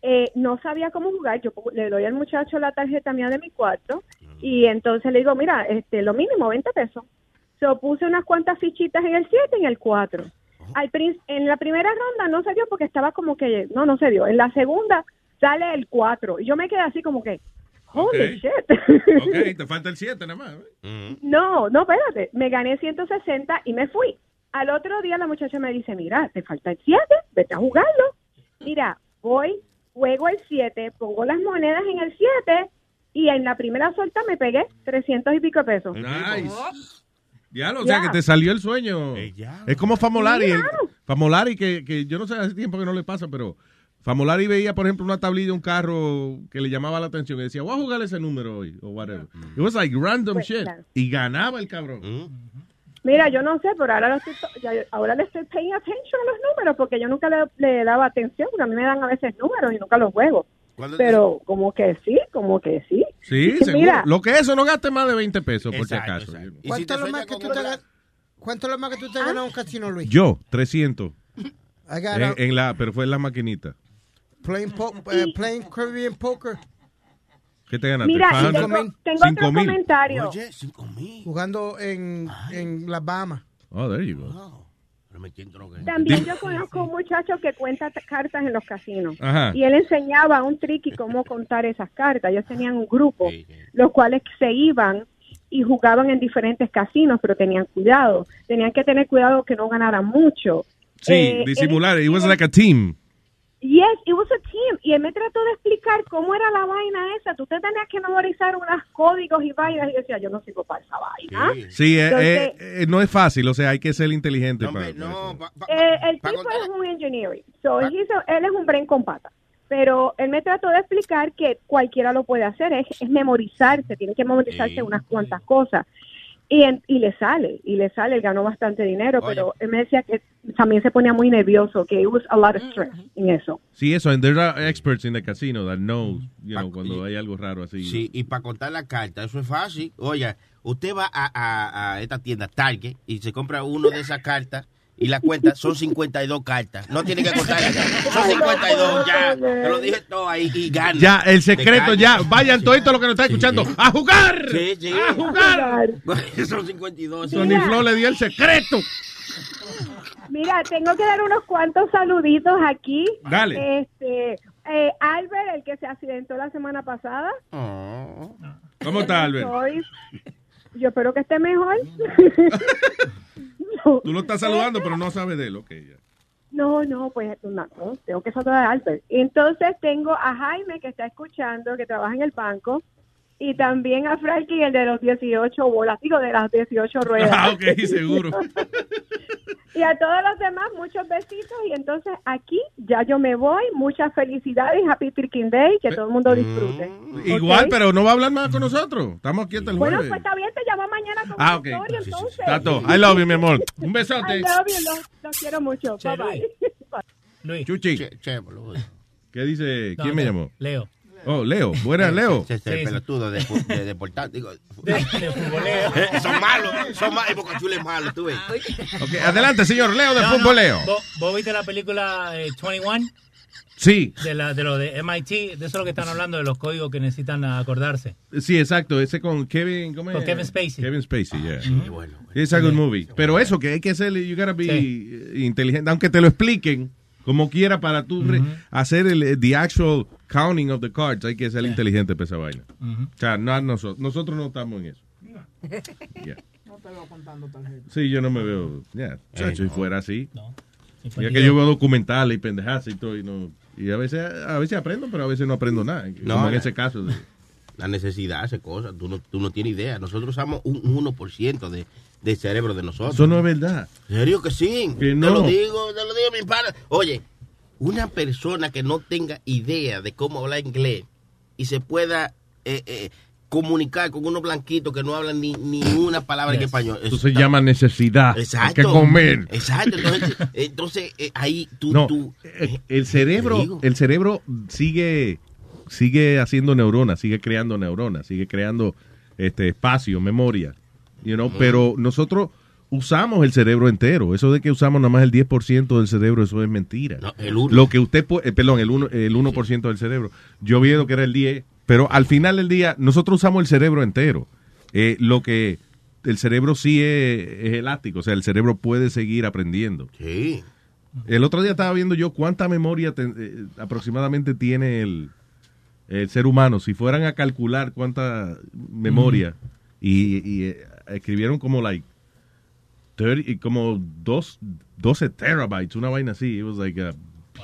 eh, no sabía cómo jugar, yo le doy al muchacho la tarjeta mía de mi cuarto y entonces le digo, mira, este, lo mínimo, 20 pesos. So, puse unas cuantas fichitas en el 7 y en el 4. Al prin- en la primera ronda no se dio porque estaba como que, no, no se dio. En la segunda sale el 4 y yo me quedé así como que, holy shit. Ok, te falta el 7 nada más. No, no, espérate. Me gané 160 y me fui. Al otro día la muchacha me dice, mira, te falta el 7, vete a jugarlo. Mira, voy, juego el 7, pongo las monedas en el 7 y en la primera suelta me pegué 300 y pico pesos. Nice. Ya lo, o sea, Ya. que te salió el sueño. Es como Famolari. Sí, el- claro. Famolari, que, que yo no sé, hace tiempo que no le pasa, pero Famolari veía, por ejemplo, una tablilla de un carro que le llamaba la atención y decía, voy a jugar ese número hoy, o whatever. It was like random Pues, shit. claro. Y ganaba el cabrón. Mira, yo no sé, pero ahora, lo estoy, ahora le estoy paying attention a los números porque yo nunca le, le daba atención porque a mí me dan a veces números y nunca los juego. Pero como que sí, como que sí. Sí, seguro. Mira, Lo que eso, no gaste más de 20 pesos, por si Exacto, acaso. ¿Cuánto es lo más que tú te ganas? ¿Cuánto es lo más que tú te ganas en un casino, Luis? Yo, 300. I got En, la, pero fue en la maquinita. playing, po- playing Caribbean poker. ¿Qué te ganaste? mira, y 500? tengo, tengo Cinco otro mil. comentario. Jugando en, en las Bahamas. Oh, there you go. También yo conozco un muchacho que cuenta cartas en los casinos. Ajá. Y él enseñaba un trick y cómo contar esas cartas. Ellos tenían un grupo, los cuales se iban y jugaban en diferentes casinos, pero tenían cuidado. Tenían que tener cuidado que no ganaran mucho. Sí, Eh, disimular. It was like a team. Yes, it was a team. Y él me trató de explicar cómo era la vaina esa. Tú te tenías que memorizar unos códigos y vainas. Y yo decía, yo no sirvo para esa vaina. Sí, eh, Entonces, eh, eh, no es fácil, o sea, hay que ser inteligente. para, para eso. Eh, el tipo es un engineering. So, él es un brain con patas. Pero él me trató de explicar que cualquiera lo puede hacer. Es, es memorizarse. Tiene que memorizarse unas cuantas cosas. Y, en- y le sale, y le sale, él ganó bastante dinero, pero él me decía que también se ponía muy nervioso, que it was a lot of stress en eso. Sí, eso, and there are experts in the casino that know, you know, cuando hay algo raro así. Sí, y para contar la carta, eso es fácil. Oiga, usted va a, a- a esta tienda Target y se compra uno de esas cartas y la cuenta son 52 cartas. No tiene que contar. Son 52, ya. Te lo dije todo ahí y gana. Ya, el secreto, ya. Vayan todos los que nos están escuchando. ¡A jugar! Sí, sí. ¡A jugar! son 52. Sony Flow le dio el secreto. Mira, tengo que dar unos cuantos saluditos aquí. Dale. Este, eh, Albert, el que se accidentó la semana pasada. ¿Cómo está, Albert? Yo espero que esté mejor. Tú lo estás saludando, pero no sabes de él. Ok, ya. No, no, pues no, no, tengo que saludar a Albert. Entonces tengo a Jaime que está escuchando, que trabaja en el banco, y también a Frankie, el de los 18 bolas, digo, de las 18 ruedas. Ah, ok, seguro. y a todos los demás, muchos besitos. Y entonces aquí ya yo me voy. Muchas felicidades, Happy Turkey Day, que todo el mundo disfrute. Igual, ¿Ok? pero no va a hablar más con nosotros. Estamos aquí hasta el Bueno, jueves. pues está bien, te llamo mañana con Ah, una ok. historia, entonces. Todo. I love you, mi amor. Un besote. I love you, los, los quiero mucho. Bye bye. Chuchi. ¿Qué dice? No, ¿Quién me llamó? Leo. Oh, Leo. Buenas, Leo. Ese es el pelotudo de, de deportar. Digo, De, de futboleo. Eh, son malos, son malos. Y Boca Chula es malo, tú ves. Ok, adelante, señor Leo de No, no, Fútbol Leo. ¿Vos, vos viste la película eh, 21? Sí, De, la, de lo de MIT, de eso es lo que están hablando, de los códigos que necesitan acordarse. sí, exacto. Ese con Kevin. ¿cómo Con es? Kevin Spacey. Kevin Spacey, yeah. bueno, It's a good movie. Pero eso, que hay que ser, you gotta be eh, inteligente. Aunque te lo expliquen como quiera para tú hacer el eh, the actual counting of the cards, hay que ser inteligente para esa vaina. O sea, no, nosotros, nosotros no estamos en eso. Yeah. No te veo contando tarjetas. Sí, yo no me veo. Ya, chacho, Eh, y no. fuera así. Ya que yo veo documentales y pendejadas y todo, y, no, y a veces a veces aprendo, pero a veces no aprendo nada. No, como en no. ese caso. de- La necesidad hace cosas. Tú no, tú no tienes idea. Nosotros usamos un 1% de, del cerebro de nosotros. Eso no es verdad. ¿En serio que sí? Que Te no. lo digo, te lo digo, mi pana. Oye, una persona que no tenga idea de cómo hablar inglés y se pueda eh, eh, comunicar con unos blanquitos que no hablan ni, ni una palabra en Yes. español. Eso se llama necesidad. Exacto. Hay que comer. Exacto. Entonces, entonces eh, ahí tú... No, tú el cerebro, el cerebro sigue, sigue haciendo neuronas, sigue creando neuronas, sigue creando este espacio, memoria, you know, pero nosotros usamos el cerebro entero. Eso de que usamos nada más el 10% del cerebro, eso es mentira. el uno. Lo que usted puede, eh, perdón, el 1%, el 1% del cerebro. Yo vi que era el 10, pero al final del día nosotros usamos el cerebro entero. Eh, lo que el cerebro sí es, es elástico, o sea, el cerebro puede seguir aprendiendo. Sí. El otro día estaba viendo yo cuánta memoria te- eh, aproximadamente tiene el, el ser humano. Si fueran a calcular cuánta memoria y, y, eh, escribieron como like 30 y como dos, 12 terabytes, una vaina así. It was like a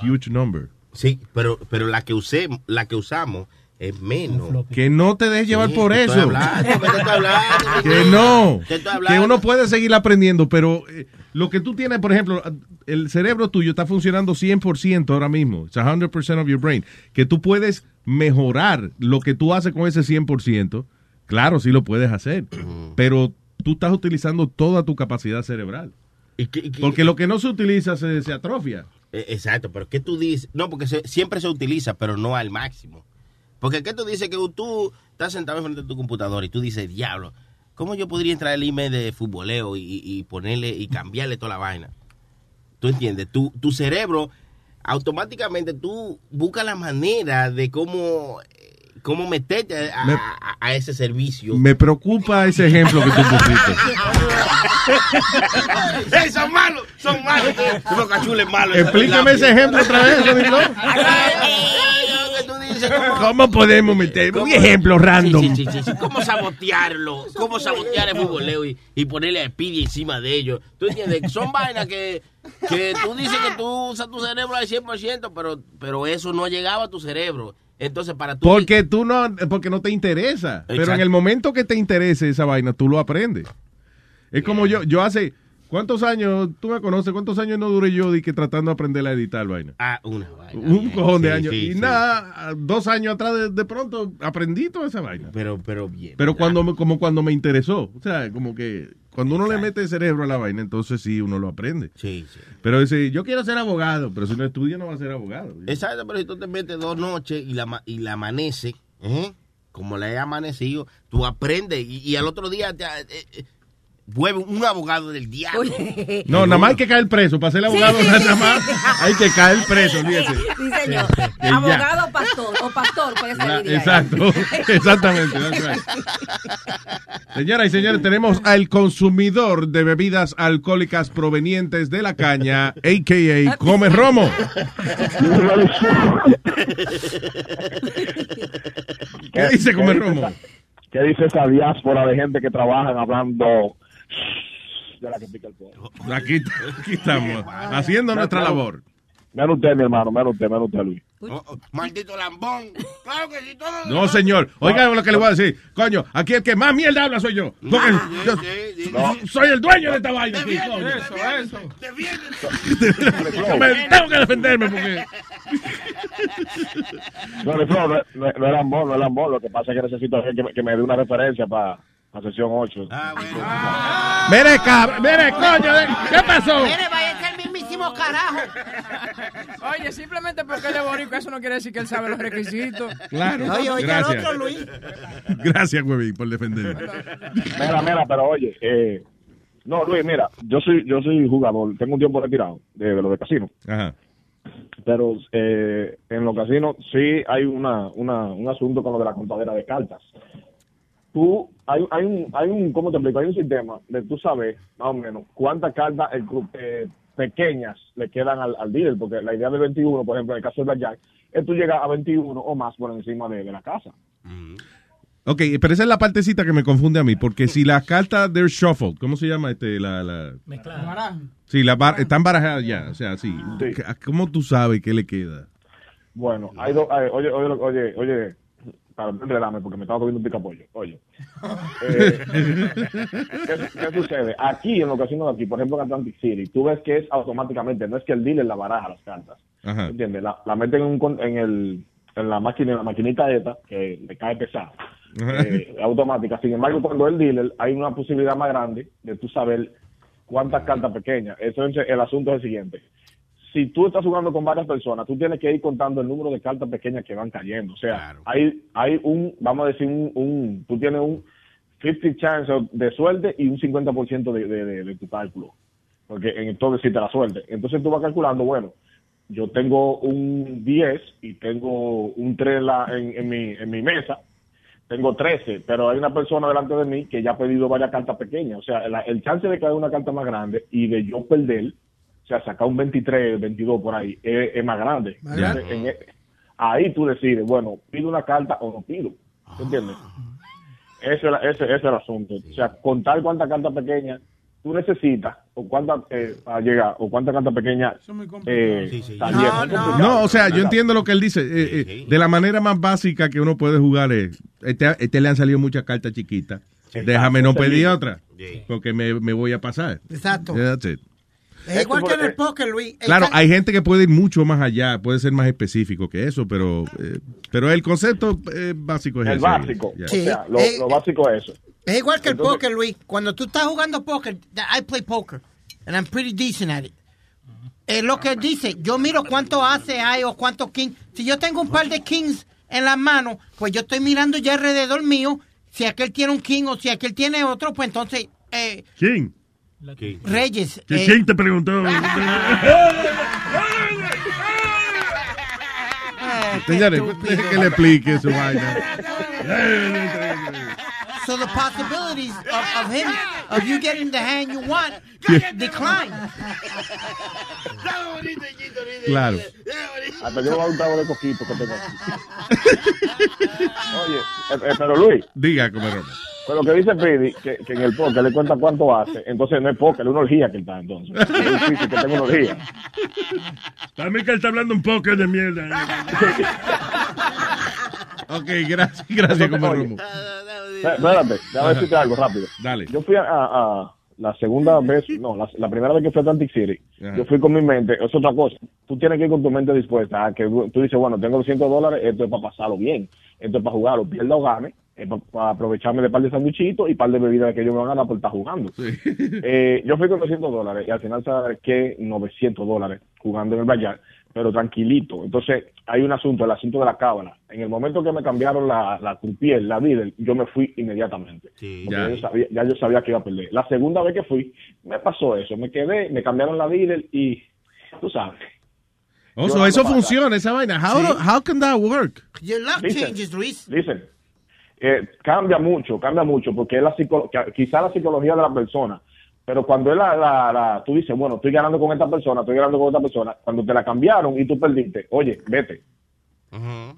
huge number. Sí, pero, pero la que usé, la que usamos es menos. Que no te dejes llevar Sí, por eso. hablando, que hablando, no. Que uno puede seguir aprendiendo, pero eh, lo que tú tienes, por ejemplo, el cerebro tuyo está funcionando 100% ahora mismo. It's 100% of your brain. Que tú puedes mejorar lo que tú haces con ese 100%. Claro, sí lo puedes hacer. Pero tú estás utilizando toda tu capacidad cerebral. Porque lo que no se utiliza se, se atrofia. Eh, Exacto, pero ¿qué tú dices? No, porque se- siempre se utiliza, pero no al máximo. Porque ¿qué tú dices? Que tú estás sentado enfrente de tu computadora y tú dices, diablo, ¿cómo yo podría entrar el email de futboleo y, y ponerle y cambiarle toda la vaina? ¿Tú entiendes? Tu, tu cerebro, automáticamente tú buscas la manera de cómo, cómo meterte a, Me- a- a ese servicio. Me preocupa ese ejemplo que tú pusiste. ¡Ey, son malos! ¡Son malos! Es malo. Explícame ese ejemplo otra vez. ¿Cómo podemos meter un ejemplo random? Sí, sí, sí, sí. ¿Cómo sabotearlo? ¿Cómo sabotear el futboleo y, y ponerle a Speedy encima de ellos? ¿Tú entiendes? Son vainas que, que tú dices que tú usas tu cerebro al 100%, pero, pero eso no llegaba a tu cerebro. Entonces, para tú... Porque tú no, porque no te interesa. Pero en el momento que te interese esa vaina, tú lo aprendes. Es como yo, yo hace, ¿cuántos años, tú me conoces, cuántos años no duré yo de que tratando de aprender a editar vaina? Ah, una vaina. Un cojón de Sí, años. sí, y sí. nada, dos años atrás de, de pronto aprendí toda esa vaina. Pero, pero bien. Pero cuando, me- como cuando me interesó. O sea, como que cuando uno le mete el cerebro a la vaina, entonces sí, uno lo aprende. Sí, sí. Pero dice, yo quiero ser abogado, pero si no estudia no va a ser abogado. Exacto, pero si tú te metes dos noches y la, y la amanece, ¿eh? como le he amanecido, tú aprendes y, y al otro día te, eh, eh, un abogado del diablo. No, nada más hay que caer preso. Para ser abogado, nada más hay que caer preso. Sí, señor. Abogado o pastor. O pastor puede ser. La- exacto, exactamente. right. Señoras y señores, tenemos al consumidor de bebidas alcohólicas provenientes de la caña, a.k.a. Come Romo. ¿Qué dice Come Romo? ¿Qué dice esa diáspora de gente que trabajan hablando de la que pica el pollo. Aquí, aquí estamos, haciendo nuestra labor. Menos usted, mi hermano, menos usted, menos usted, Luis. Oh, oh, maldito lambón. Claro que sí, todo. No, señor. Oiga lo que le voy a decir. Coño, aquí el que más mierda habla soy yo. Porque yo soy el dueño de esta vaina. aquí, coño. Eso, eso. Me- tengo que defenderme porque... No, no, no, no es lambón, no es lambón. Lo que pasa es que necesito que, me- que me dé una referencia para la sesión 8. Mire, cabrón, mire, coño, ¿qué pasó? Mire, vaya a ser el mismísimo carajo. Oye, simplemente porque él es boricua, eso no quiere decir que él sabe los requisitos. Claro. Oye, oye, Gracias. al otro, Luis. Gracias, huevín, por defenderme. Mira, mira, pero oye, eh, no, Luis, mira, yo soy yo soy jugador, tengo un tiempo retirado de, de lo de casino, Ajá. pero eh, en los casinos sí hay una, una, un asunto con lo de la contadera de cartas. Tú, hay, hay un, hay un, ¿cómo te explico? Hay un sistema de tú sabes, más o menos, cuántas cartas el gru- eh, pequeñas le quedan al, al dealer, porque la idea de 21, por ejemplo, en el caso de Blackjack, es tú llegas a 21 o más por encima de, de la casa. Ok, pero esa es la partecita que me confunde a mí, porque si las cartas they're shuffled, ¿cómo se llama este la, la Sí, las bar- están barajadas ya, o sea, sí. ¿Cómo tú sabes qué le queda? Bueno, hay dos, hay- oye, oye, oye, oye, para no enredarme porque me estaba comiendo un picapollo, oye. Eh, ¿qué, qué sucede? Aquí, en los casinos de aquí, por ejemplo en Atlantic City, tú ves que es automáticamente, no es que el dealer la baraja las cartas, Ajá. ¿entiendes? La, la meten en, un en, el, en la máquina, en la maquinita esta, que le cae pesado, eh, automática. Sin embargo, cuando el dealer, hay una posibilidad más grande de tú saber cuántas cartas pequeñas. Entonces, el asunto es el siguiente. Si tú estás jugando con varias personas, tú tienes que ir contando el número de cartas pequeñas que van cayendo. O sea, hay, hay un, vamos a decir, un, un- tú tienes un 50 chance de suerte y un 50% de, de, de, de tu cálculo. Porque en entonces sí te la suerte. Entonces tú vas calculando, bueno, yo tengo un 10 y tengo un 3 en, la- en, en mi, en mi mesa, tengo 13, pero hay una persona delante de mí que ya ha pedido varias cartas pequeñas. O sea, la- el chance de caer una carta más grande y de yo perder, o sea, sacar un 23, 22 por ahí, es, es más grande. Más grande. Entonces, en e- ahí tú decides, bueno, pido una carta o no pido. ¿Tú ¿Entiendes? Ese, es la- ese, ese es el asunto. O sea, contar cuántas cartas pequeñas tú necesitas o cuántas eh, para llegar o cuántas cartas pequeñas eh, salieron. Es complicado. No, o sea, yo entiendo lo que él dice. eh, eh, De la manera más básica que uno puede jugar es, este, este le han salido muchas cartas chiquitas. Déjame no pedir otra, porque me, me voy a pasar. Exacto. That's it. Es igual que en el póker, Luis. El Claro, hay gente que puede ir mucho más allá, puede ser más específico que eso, pero eh, pero el concepto eh, básico es El ese. básico. Yeah. O sea, lo, eh, lo básico es eso. Es igual que el póker, Luis. Cuando tú estás jugando póker, I play poker, and I'm pretty decent at it. Es lo que dice, yo miro cuánto hace hay o cuánto king. Si yo tengo un par de kings en las manos, pues yo estoy mirando ya alrededor mío. Si aquel tiene un king o si aquel tiene otro, pues entonces, eh, ¿Quién? Reyes. ¿Qui- eh, ¿Quién te preguntó? Señores, que le explique su vaina. So the possibilities of, of him, of you getting the hand you want, decline. Claro. Hasta yo voy a dar un trago de coquito que tengo aquí. Oye, eh, eh, pero Luis. Diga, como Roma. Pero lo que dice Pidi, que, que en el póker le cuenta cuánto hace, entonces no es póker, es una orgía que él está entonces. Es difícil que tenga una orgía. Para mí que él está hablando un poco de mierda. ok, gracias, gracias, Espérate, déjame decirte algo rápido. Dale. Yo fui a, a- a la segunda vez, no, la, la primera vez que fui a Atlantic City, Ajá. yo fui con mi mente, es otra cosa. Tú tienes que ir con tu mente dispuesta a que tú dices, bueno, tengo 200 dólares, esto es para pasarlo bien, esto es para jugarlo, pierda o gane, es para, aprovecharme de par de sanduichitos y par de bebidas que yo me van a dar por estar jugando. Eh, yo fui con 200 dólares y al final sabes que 900 dólares jugando en el Bayard, pero tranquilito. Entonces, hay un asunto, el asunto de la cábala. En el momento que me cambiaron la, la croupier, la líder, yo me fui inmediatamente. Porque Ya. Ya, yo sabía, ya yo sabía que iba a perder. La segunda vez que fui, me pasó eso. Me quedé, me cambiaron la líder y tú sabes. Oh, so eso funciona, esa vaina. How, Sí. how can that work? Your luck Listen, changes, Luis. Listen, eh, cambia mucho, cambia mucho, porque es la quizá la psicología de la persona, pero cuando la, la, la- tú dices, bueno, estoy ganando con esta persona, estoy ganando con esta persona, cuando te la cambiaron y tú perdiste, oye, vete,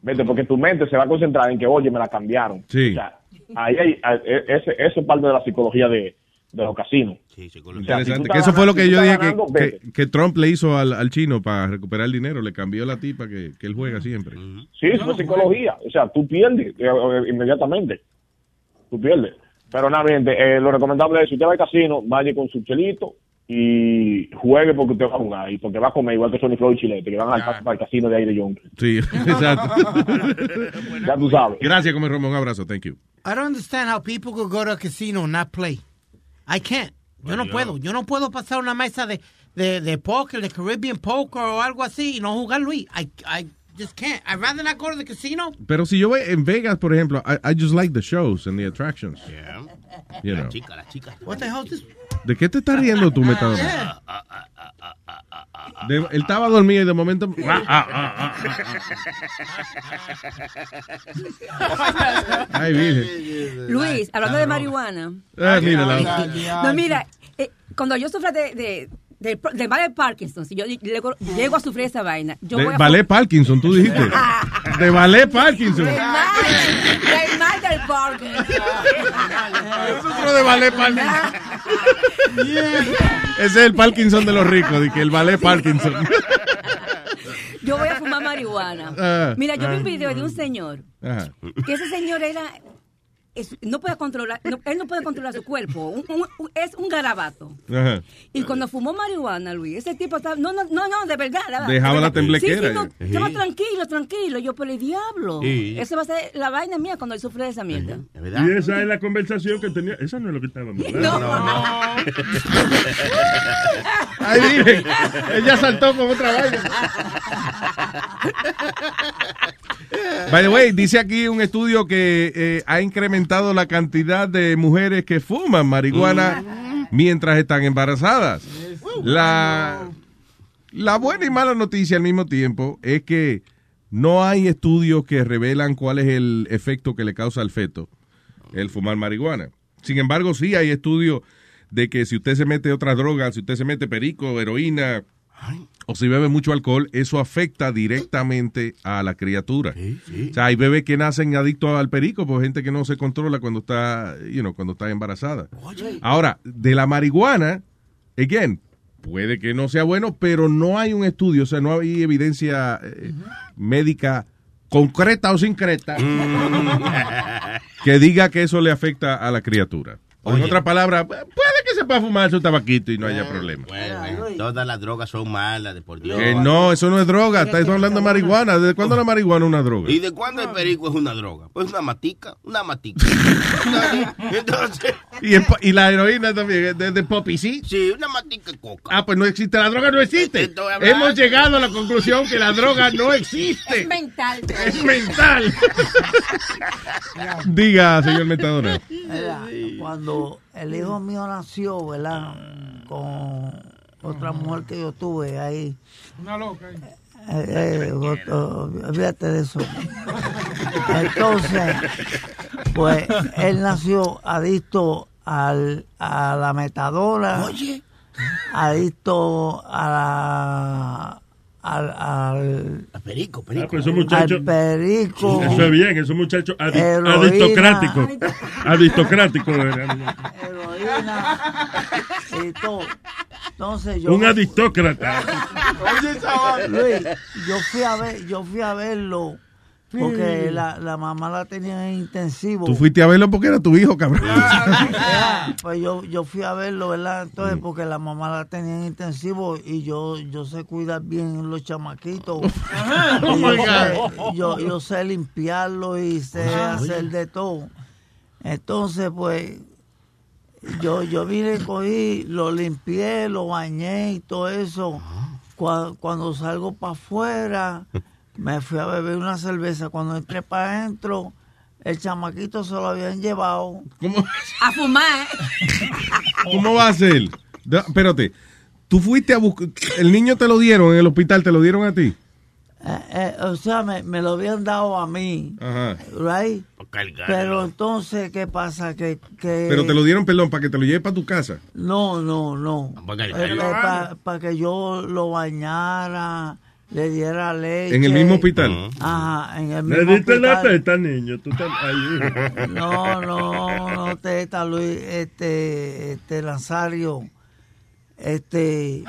vete, porque tu mente se va a concentrar en que, oye, me la cambiaron. Sí. O sea, ahí hay, hay- e- ese, eso es parte de la psicología de, de los casinos. O sea, si Que eso fue lo que si yo dije que, que, Trump le hizo al, al chino para recuperar el dinero. Le cambió la tipa que, que él juega siempre. Sí, eso es psicología. O sea, tú pierdes eh, eh, inmediatamente. Tú pierdes. Pero nada, gente, eh, lo recomendable es, si usted va al casino, vaya con su chelito y juegue porque usted va a jugar y porque va a comer igual que Sony Floyd y Chilete, que van al, para el casino de ahí de Yonkers. Sí, exacto. Ya tú sabes. Gracias, Come Roma. Un abrazo. Thank you. I don't understand how people could go to a casino and not play. I can't. Yo no puedo. Yo no puedo pasar una mesa de, de, de poker, de Caribbean poker o algo así y no jugar Luis. I, I just can't. I'd rather not go to the casino. Pero si yo voy en Vegas, por ejemplo, I, I just like the shows and the attractions. You know. chica, la chica. What the hell is this? ¿De qué te estás riendo tú, Metadona? De- él estaba dormido y de momento. Ah, ah, ah, ah. Ay, virgen. Luis, hablando de marihuana. Ah, mira la- No, mira, eh, cuando yo sufra de, de, de, de mal de Parkinson, si yo llego, llego a sufrir esa vaina, yo De voy a... ballet Parkinson, tú dijiste. De ballet Parkinson. Del mal, del mal del Parkinson. Otro de ballet Parkinson. Ese es el Parkinson de los ricos, de que el ballet Parkinson. Yo voy a fumar marihuana. Ah, Mira, yo vi ah. un video de un señor, que ese señor era... es- no puede controlar, no- él no puede controlar su cuerpo, un- un- un- es un garabato. Ajá. Y cuando fumó marihuana, Luis, ese tipo estaba, no, no, no, no, de verdad. verdad, Dejaba de la temblequera. Sí, sí, no, Sí. estaba tranquilo, tranquilo. Yo, por el diablo. Sí. Esa va a ser la vaina mía cuando él sufre de esa mierda. Y esa es la conversación que tenía. Esa no es lo que estábamos hablando. Ay, virgen. Ella saltó con otra vaina. By the way, dice aquí un estudio que eh, ha incrementado la cantidad de mujeres que fuman marihuana mientras están embarazadas. La, la buena y mala noticia al mismo tiempo es que no hay estudios que revelan cuál es el efecto que le causa al feto el fumar marihuana. Sin embargo, sí hay estudios de que si usted se mete otras drogas, si usted se mete perico, heroína o si bebe mucho alcohol, eso afecta directamente a la criatura. O sea, hay bebés que nacen adictos al perico, por gente que no se controla cuando está, you know, cuando está embarazada. Ahora, de la marihuana, again, puede que no sea bueno, pero no hay un estudio, o sea, no hay evidencia eh, médica concreta o sincreta que diga que eso le afecta a la criatura. O en Oye. otras palabras, pueda fumar su tabaquito y no haya problema. Bueno, todas las drogas son malas, de por Dios. Que no, eso no es droga, está hablando de marihuana. ¿Desde cuándo la marihuana es una droga? ¿Y de cuándo el perico es una droga? Pues una matica, una matica. Entonces, Y, el po- y la heroína también, de, de poppy, ¿sí? Sí, una matica coca. Ah, pues no existe, la droga no existe. Hemos llegado a la conclusión que la droga no existe. mental. Es mental. Diga, señor Metadona. Mira, cuando el hijo mío nació, ¿verdad? Con otra mujer que yo tuve ahí. Una loca. Eh, eh, otro- olvídate de eso. Entonces, pues él nació adicto al, a la metadona. Oye. Adicto a Al, al, perico, Ah, pues esos muchachos. al perico. Eso es bien, esos muchachos adi- aristocráticos. Aristocráticos. heroína y todo. Entonces yo Un aristócrata. Oye, chaval. Luis, yo fui a ver, yo fui a verlo porque la, la mamá la tenía en intensivo. Tú fuiste a verlo porque era tu hijo, cabrón. Pues yo, yo fui a verlo, ¿verdad? Entonces, porque la mamá la tenía en intensivo y yo, yo sé cuidar bien los chamaquitos. Oh, yo, sé, God. yo, yo sé limpiarlo y sé Ah, hacer oye. de todo. Entonces, pues, yo, yo vine, cogí, lo limpié, lo bañé y todo eso. Cua- Cuando, salgo para afuera, me fui a beber una cerveza. Cuando entré para adentro, el chamaquito se lo habían llevado. ¿Cómo? A fumar. ¿Cómo va a ser? Da- Espérate, tú fuiste a buscar. El niño te lo dieron en el hospital, te lo dieron a ti. Eh, eh, o sea, me, me lo habían dado a mí, Ajá. right? Pero entonces, ¿qué pasa? Que, que Pero te lo dieron, perdón, para que te lo lleves para tu casa. No, no, no. Para Para que yo lo bañara, le diera leche. ¿En el mismo hospital? Ajá, en el Le mismo diste la hospital. teta, niño. Tú ahí. No, no, no, teta, Luis, este, este, Nazario, este,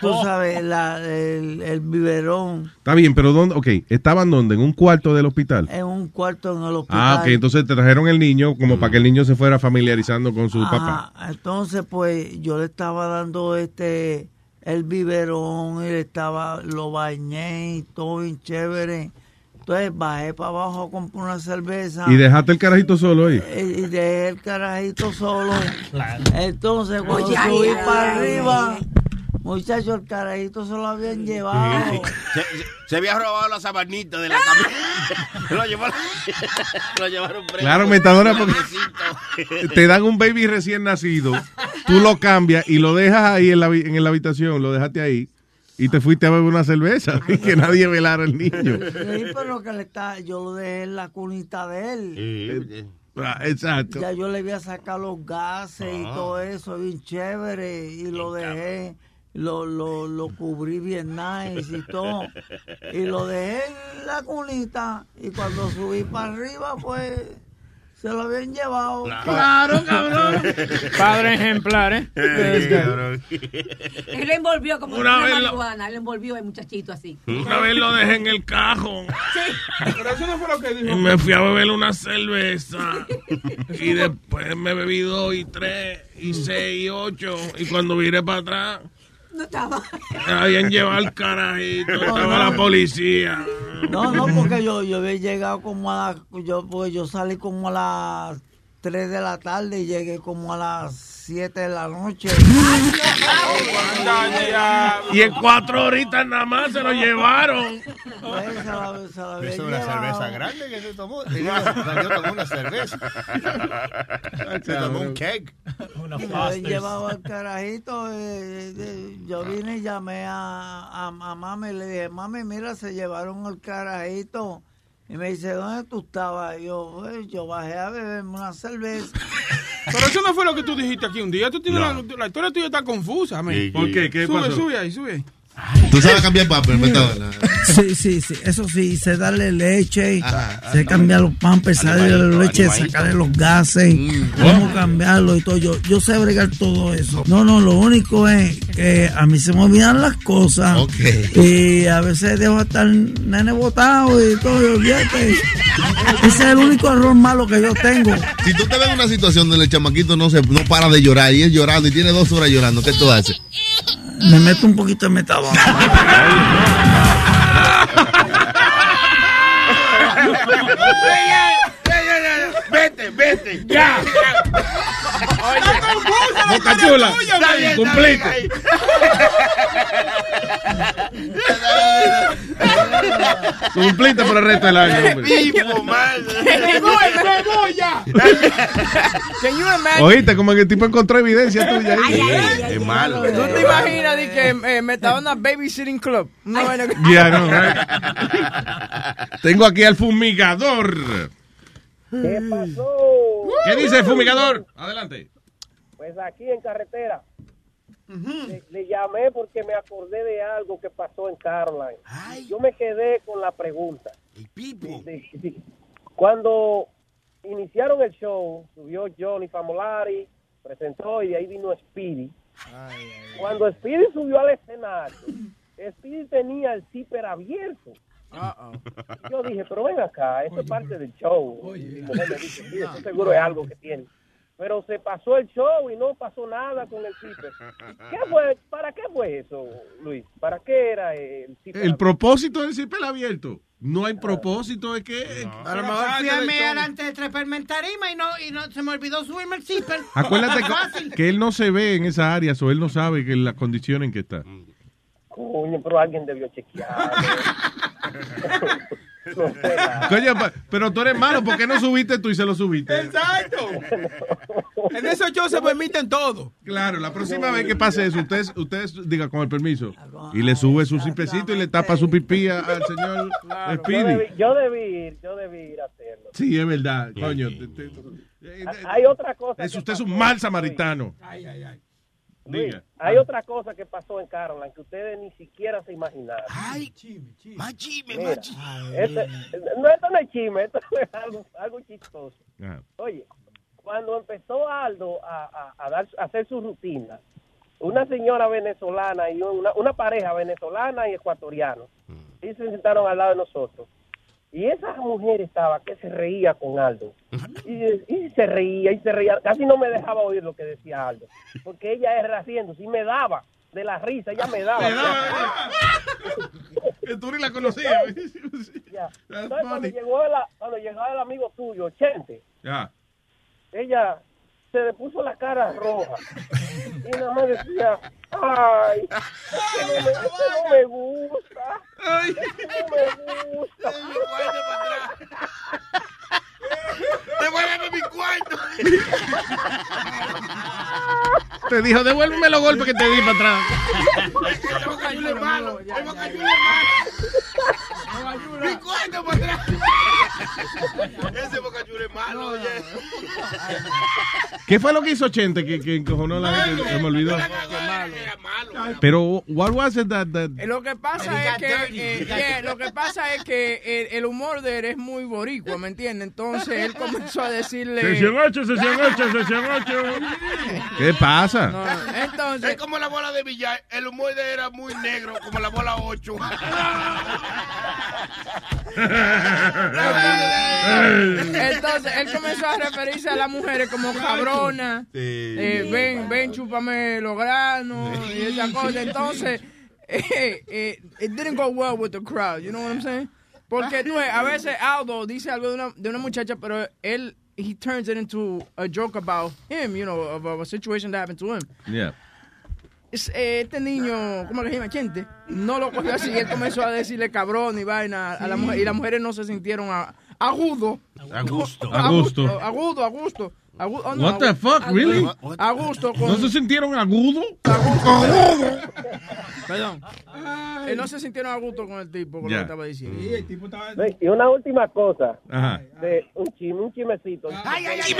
tú sabes, la, el, el biberón Está bien, pero ¿dónde? Ok, ¿estaban dónde? ¿En un cuarto del hospital? en un cuarto en el hospital. Ah, ok, entonces te trajeron el niño como para que el niño se fuera familiarizando con su Ajá, papá. Entonces, pues, yo le estaba dando este, el biberón y le estaba, lo bañé y todo bien chévere. Entonces bajé para abajo a comprar una cerveza. Y dejaste el carajito solo ahí. y y dejé el carajito solo. Entonces, cuando Oye, subí ay, para ay, arriba, muchachos, el carajito se lo habían llevado. Se, se- se había robado la sabanita de la camisa. lo, llevaron, lo llevaron preso. Claro, metadona, porque te dan un baby recién nacido, tú lo cambias y lo dejas ahí en la, en la habitación, lo dejaste ahí y te fuiste a beber una cerveza y que nadie velara al niño. Sí, pero que le está, yo lo dejé en la cunita de él. Ah, Exacto. Ya yo le voy a sacar los gases y todo eso, bien chévere, y lo dejé, lo, lo, lo cubrí bien nice y todo, y lo dejé en la cunita, y cuando subí para arriba, pues, se lo habían llevado. Claro, cabrón. Padre ejemplar, ¿eh? Él envolvió como Una una vez lo- marihuana. Él lo envolvió el muchachito así. Una vez lo dejé en el cajón. Pero eso no fue lo que Y dijo. me fui a beber una cerveza. Y después me bebí dos y tres y seis y ocho. Y cuando viré para atrás, No estaba. habían llevado al carajito. Estaba la policía. No, no, porque yo, yo había llegado como a las, yo, pues yo salí como a las 3 de la tarde y llegué como a las 7 de la noche. Y en cuatro horitas nada más se lo llevaron. Eso es una cerveza grande que se tomó. Yo tomé una cerveza. Se tomó un keg. Una llevado al carajito. eh, eh, yo vine y llamé a, a, a mami y le dije, mami, mira, se llevaron al carajito. Y me dice, ¿dónde tú estabas? Y yo, "Eh, yo bajé a beberme una cerveza. Pero eso no fue lo que tú dijiste aquí un día. Tú tienes la, la historia tuya está confusa, ¿Por qué? ¿Qué sube, pasó? Sube ahí, sube ahí. Tú sabes cambiar papel, Metadona. Sí, sí, sí, eso sí, sé darle leche, sé cambiar los pampers, sé darle la leche, sacarle los gases, cómo cambiarlo y todo. Yo, yo sé bregar todo eso. No, no, lo único es que a mí se me olvidan las cosas y a veces dejo hasta el nene botado y todo, y olvídate. Ese es el único error malo que yo tengo. Si tú te ves en una situación donde el chamaquito no se no para de llorar y es llorando y tiene dos horas llorando, ¿qué tú haces? Me meto un poquito de metadona. Vete, vete, ya. Boca chula. Cumpliste. Cumpliste por el resto del año. hombre. Oíste, como que el tipo encontró evidencia tuya ahí. Es malo. ¿Tú te imaginas de que eh, me estaba en una babysitting club? Vaina que- Ya, no, right. Tengo aquí al fumigador. ¿Qué pasó? ¿Qué dice el fumigador? Adelante. Pues aquí en carretera. le, le llamé porque me acordé de algo que pasó en Caroline. Yo me quedé con la pregunta. De- de- Cuando iniciaron el show, subió Johnny Famolari, presentó y de ahí vino Speedy. Cuando Speedy subió al escenario, Speedy tenía el zipper abierto. Yo dije, pero ven acá, esto es parte del show. Mi mujer me dice, sí, eso seguro es algo que tiene. Pero se pasó el show y no pasó nada con el zipper. ¿Qué fue? ¿Para qué fue eso, Luis? ¿Para qué era el zipper? El propósito del cipel abierto. No hay propósito, es que. A lo mejor fui a mear antes de treparme en tarima y no, y no se me olvidó subirme el zipper. Acuérdate que, que él no se ve en esa área, o él no sabe que la condición en que está. Coño, pero alguien debió chequear. no sé, nada. Coño, pero tú eres malo, ¿por qué no subiste tú y se lo subiste? Exacto. En esos shows se permiten todo. Claro, la próxima vez que pase eso, ustedes, ustedes diga con el permiso. Y le sube su cipecito y le tapa su pipí a- al señor Yo Speedy. debí, yo debí ir, yo debí ir a hacerlo. Sí, es verdad, coño. te- te- Hay otra cosa. es, que usted es un pasó, mal samaritano. Luis, hay otra cosa que pasó en Caroline que ustedes ni siquiera se imaginaron. Ay, más chisme, Mira, más chisme. este- no, esto no es chisme, esto es algo, algo chistoso. Ajá. Oye, cuando empezó Aldo a, a- a dar, a hacer su rutina, una señora venezolana y una, una pareja venezolana y ecuatoriana, y se sentaron al lado de nosotros. Y esa mujer estaba que se reía con Aldo. Y, y se reía y se reía. Casi no me dejaba oír lo que decía Aldo. Porque ella era haciendo, sí me daba de la risa, ella me daba. Me daba, Que tú ni la. That's Entonces, cuando llegó, el, cuando llegó el amigo tuyo, Chente, ella se le puso la cara roja y nada más decía, ay, no me, es que no me gusta, es que no me gusta. Devuélveme mi cuarto. Te dijo, devuélveme los golpes que te di para atrás. Mi cuarto para atrás. Ese bocayuelo es malo, oye. ¿Qué fue lo que hizo Chente que, que encojonó a la gente? Se me olvidó. Pero, what was it that, that- Eh, Lo que pasa es que eh, yeah, lo que pasa es que el, el humor de él es muy boricua, ¿me entiendes? Entonces él comenzó a decirle Sesión 8, sesión 8, sesión 8. ¿Qué pasa? entonces Es como la bola de billar. El humor de él era muy negro, como la bola 8. Entonces él comenzó a referirse a las mujeres como cabrona, eh, ven, ven, chúpame los granos y esa cosa. Entonces, eh, eh, it didn't go well with the crowd, you know what I'm saying? Porque tú ves, a veces Aldo dice algo de una, de una muchacha, pero él, he turns it into a joke about him, you know, of a, situation that happened to him. Yeah. Eh, Este niño, ¿cómo se llama? Chente, no lo cogió así. Él comenzó a decirle cabrón y vaina a la mujer. Y las mujeres no se sintieron a, agudo. A gusto. A A gusto. Agudo, a gusto. Agu- oh, no, What the fuck, agu- really? A gusto. Con, ¿No se sintieron agudo? Perdón. Eh, no se sintieron a gusto con el tipo, con Ya. lo que estaba diciendo. Ve, Y una última cosa, Ajá. de un chisme, un chismecito. Ay, ay, ay,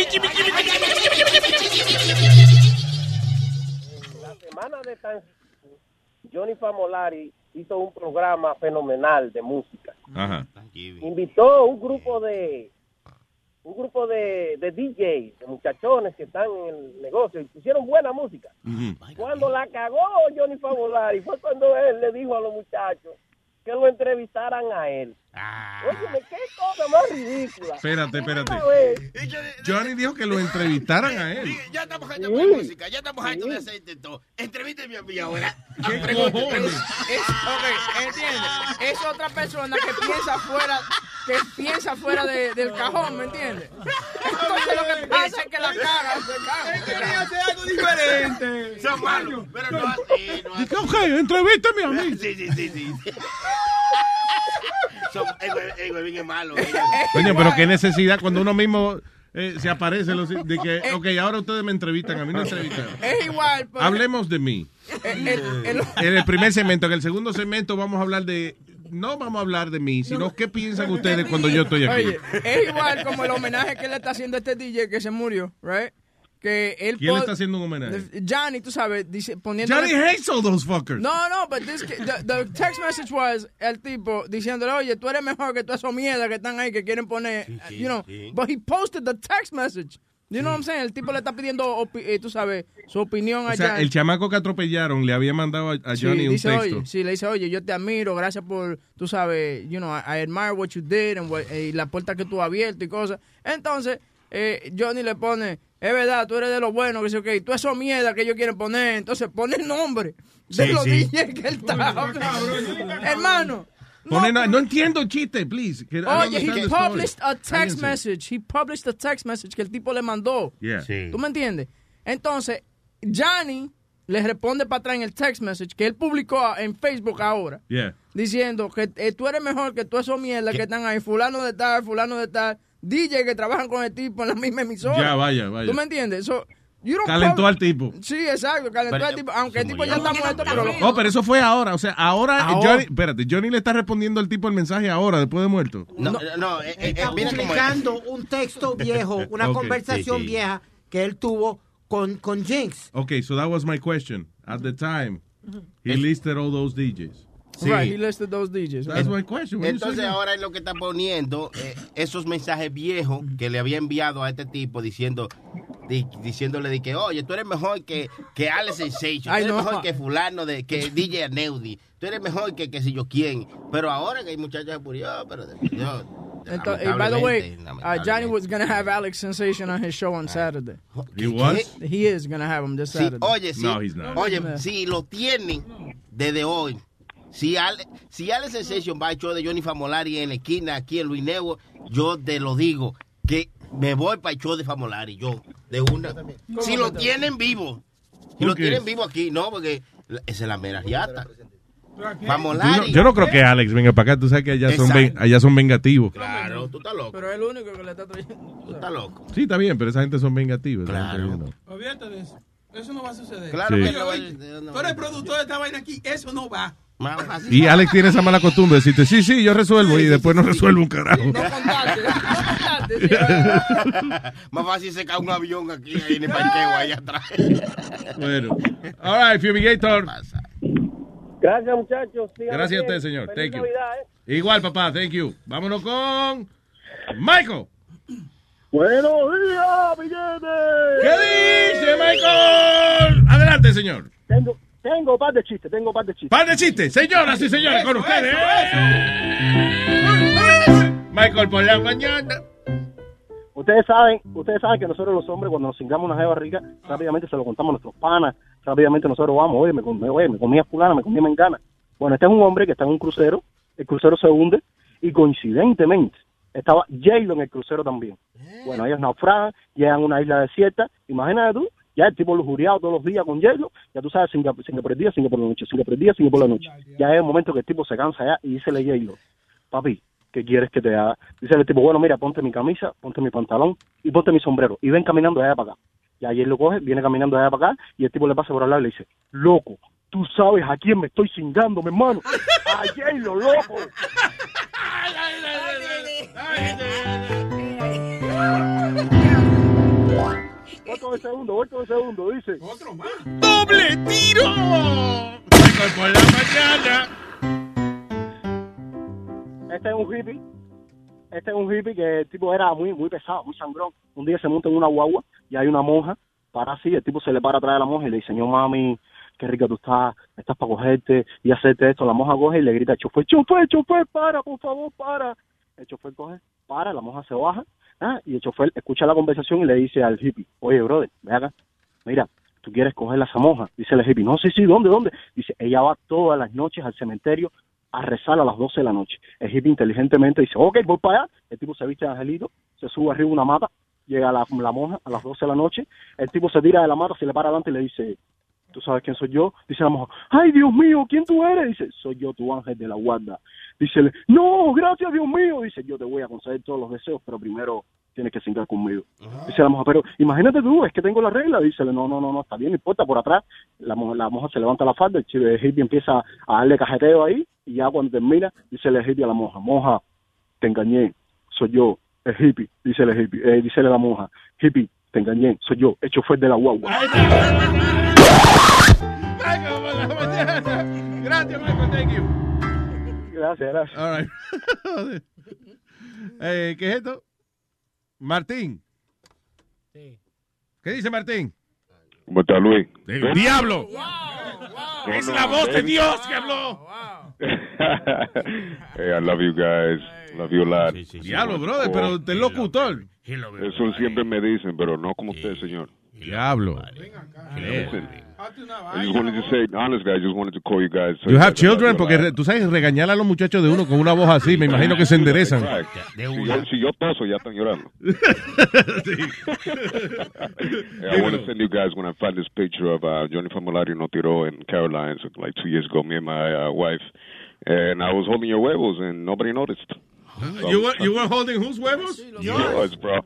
La semana de Thanksgiving, Johnny Famolari hizo un programa fenomenal de música. Ajá. Invitó un grupo de un grupo de, de DJs, de muchachones que están en el negocio y pusieron buena música. Cuando la cagó Johnny Favolari fue cuando él le dijo a los muchachos que lo entrevistaran a él. Óyeme, qué cosa más ridícula. Espérate, espérate. Johnny dijo que lo entrevistaran a él. Ya estamos hartos de música, ya estamos hartos de aceite todo. Entrevísteme a mí ahora. Es, ok, entiendes. Es otra persona que piensa fuera, que piensa fuera de- del cajón, ¿me entiendes? Entonces lo que pasa es que la caga, se caga. quería hacer algo diferente. Son malos, pero no así, no así. Ok, entrevístame a mí. Sí, sí, sí, sí. Son, el, hue- el huevín es malo. eh. Coño, pero qué necesidad cuando uno mismo eh, se aparece los- de que, ok, ahora ustedes me entrevistan, a mí no entrevistan. Es igual. pero- Hablemos de mí. el- el- el- En el primer segmento, en el segundo segmento vamos a hablar de, no vamos a hablar de mí, sino qué piensan ustedes cuando yo estoy aquí. Oye, es igual como el homenaje que le está haciendo a este DJ que se murió, right? Que él ¿Quién le pon- está haciendo un homenaje? Johnny, tú sabes, dice, poniendo. Johnny hates all those fuckers. No, no, but this, the, the text message was el tipo diciéndole, oye, tú eres mejor que toda esa mierda que están ahí que quieren poner, you know. sí. But he posted the text message. You know what I'm saying? El tipo le está pidiendo, opi- eh, tú sabes, su opinión a O sea, Johnny. el chamaco que atropellaron le había mandado a, a Sí, Johnny un dice, texto. Oye, sí, le dice, oye, yo te admiro, gracias por, tú sabes, you know, I, I admire what you did and what- eh, y la puerta que tú has abierto y cosas. Entonces, eh, Johnny le pone, es verdad, tú eres de lo bueno, que sé, ok, tú eso mierda que ellos quieren poner, entonces pone el nombre de Sí, los sí. DJs que él está. Hermano, Pone- no, no entiendo chiste, please. oye, he the story. published a text Cállense. message, he published a text message que el tipo le mandó. Yeah. ¿Tú me entiendes? Entonces, Johnny le responde para atrás en el text message que él publicó en Facebook ahora, Yeah. diciendo que eh, tú eres mejor que todas esas mierdas que están ahí, fulano de tal, fulano de tal, DJ que trabajan con el tipo en la misma emisora. Ya, vaya, vaya. ¿Tú me entiendes? So, you don't Calentó al tipo. Sí, exacto, calentó Pero- al tipo, aunque el tipo ya está muerto, pero... lo- Oh, pero eso fue ahora. O sea, ahora, Ahora. Johnny, espérate, Johnny le está respondiendo al tipo el mensaje ahora, después de muerto. No, no, eh, eh, Está publicando un texto viejo, una Ok, conversación sí, sí. vieja que él tuvo con, con Jinx. Okay, so that was my question. At the time, he listed all those DJs. Right, he listed those DJs. That's my question. Entonces ahora es lo que está poniendo eh, esos mensajes viejos que le había enviado a este tipo diciendo di- diciéndole de que oye tú eres mejor que, que Alex Sensation, tú eres no. mejor que fulano de que DJ Aneudi, tú eres mejor que que si yo quién, pero ahora que hay muchachos de Purio, pero de- yo, Entonces, eh, by the way, uh, Johnny was gonna have Alex Sensation on his show on Saturday. He was? He is gonna have him this Sí, Saturday. oye, sí. Oye, si lo tienen desde hoy. Si Ale, si Alex Sensation va al show de Johnny Famolari en la esquina aquí en Luis Nebo, yo te lo digo, que me voy para el show de Famolari, yo, de una. Si lo tienen vivo, si lo tienen vivo aquí, no, porque esa es la mera riata. Yo no, Famolari. yo no creo que Alex venga para acá. Tú sabes que allá son, ven- allá son vengativos. Claro, tú estás loco. Pero es el único que le está trayendo. Tú estás loco. Sí, está bien, pero esa gente son vengativos. Claro. Olvídate de eso. Eso no va a suceder. Claro Sí. que Oye, no va- oye, tú eres productor de esta vaina aquí. Eso no va. Y Alex tiene esa mala costumbre de decirte, sí, sí, yo resuelvo, y después no resuelve un carajo. Más fácil se cae un avión aquí ahí en el parqueo allá atrás. Bueno. All right, Fumigator. Gracias, muchachos. Síganme Gracias a usted, señor. Feliz Thank you. Navidad, ¿eh? Igual, papá, thank you. Vámonos con Michael. Buenos días, billetes. ¿Qué dice Michael? Adelante, señor. Tengo, tengo par de chistes, tengo par de chistes. Par de chistes, señoras y señores, con ustedes. Michael por la mañana. Ustedes saben, ustedes saben que nosotros los hombres cuando nos cingamos una jeva rica, rápidamente se lo contamos a nuestros panas, rápidamente nosotros vamos, oye, me, comí- oye, me comía fulana, me comía mengana. Bueno, este es un hombre que está en un crucero, el crucero se hunde y coincidentemente estaba J-Lo en el crucero también. Bueno, ellos naufragan, llegan a una isla desierta, imagínate tú, ya el tipo lujuriado todos los días con J-Lo, ya tú sabes, singa, singa por el día, singa por la noche, singa por el día, singa por la noche. Ya es el momento que el tipo se cansa ya y dice J-Lo, papi, ¿qué quieres que te haga? Dice el tipo, bueno, mira, ponte mi camisa, ponte mi pantalón y ponte mi sombrero. Y ven caminando de allá para acá. Y ayer lo coge, viene caminando de allá para acá y el tipo le pasa por al lado y le dice, loco, tú sabes a quién me estoy cingando, mi hermano. A J-Lo, loco. Voy con el segundo, voy con el segundo, dice. Otro más. ¡Doble tiro! Michael por la mañana. Este es un hippie. Este es un hippie que el tipo era muy muy pesado, muy sangrón. Un día se monta en una guagua y hay una monja para así, el tipo se le para atrás de la monja y le dice, señor mami, qué rica tú estás, estás para cogerte y hacerte esto. La monja coge y le grita chofer, chofer, chofer, para, por favor, para. El chofer coge, para, la monja se baja ah, y el chofer escucha la conversación y le dice al hippie, oye, brother, ve acá, mira, tú quieres coger a esa monja. Dice el hippie, no, sí, sí, ¿dónde, dónde? Dice, ella va todas las noches al cementerio a rezar a las 12 de la noche. El hippie inteligentemente dice, ok, voy para allá. El tipo se viste de angelito, se sube arriba una mata, llega a la, la monja a las 12 de la noche. El tipo se tira de la mata, se le para adelante y le dice, ¿tú sabes quién soy yo? Dice la monja, ay, Dios mío, ¿quién tú eres? Dice, soy yo, tu ángel de la guarda. Dice, no, gracias, Dios mío. Dice, yo te voy a conceder todos los deseos, pero primero tienes que cingar conmigo. Dice la monja, pero imagínate tú, es que tengo la regla. Dice, no, no, no, no, está bien, no importa, por atrás. La, la monja se levanta la falda, el chico- hippie empieza a darle cajeteo ahí, y ya cuando termina, dice el hippie a la monja, monja, te engañé, soy yo, el hippie, dice el hippie, eh, dice la monja, hippie, te engañé, soy yo, el chofer de la guagua. Michael mañana. Gracias, Michael, thank you. Gracias, gracias. All right. eh, ¿Qué es esto? Martín. ¿Qué dice Martín? ¿Cómo está Luis? El diablo. Es la voz de Dios que habló. hey, I love you guys. Love you a lot. Diablo, brother, pero usted es locutor. Eso siempre me dicen, pero no como usted, señor. Diablo. Listen, I just wanted to say, honestly, I just wanted to call you guys. You have children, porque tú sabes regañar a los muchachos de uno con una voz así, me imagino que se enderezan. Si yo, si yo toso, ya están llorando. Yeah, I want to send you guys when I find this picture of uh, Johnny Famolari no tiró in Carolines like two years ago, me and my uh, wife, and I was holding your huevos and nobody noticed. You were, you were holding whose huevos? Yours, bro.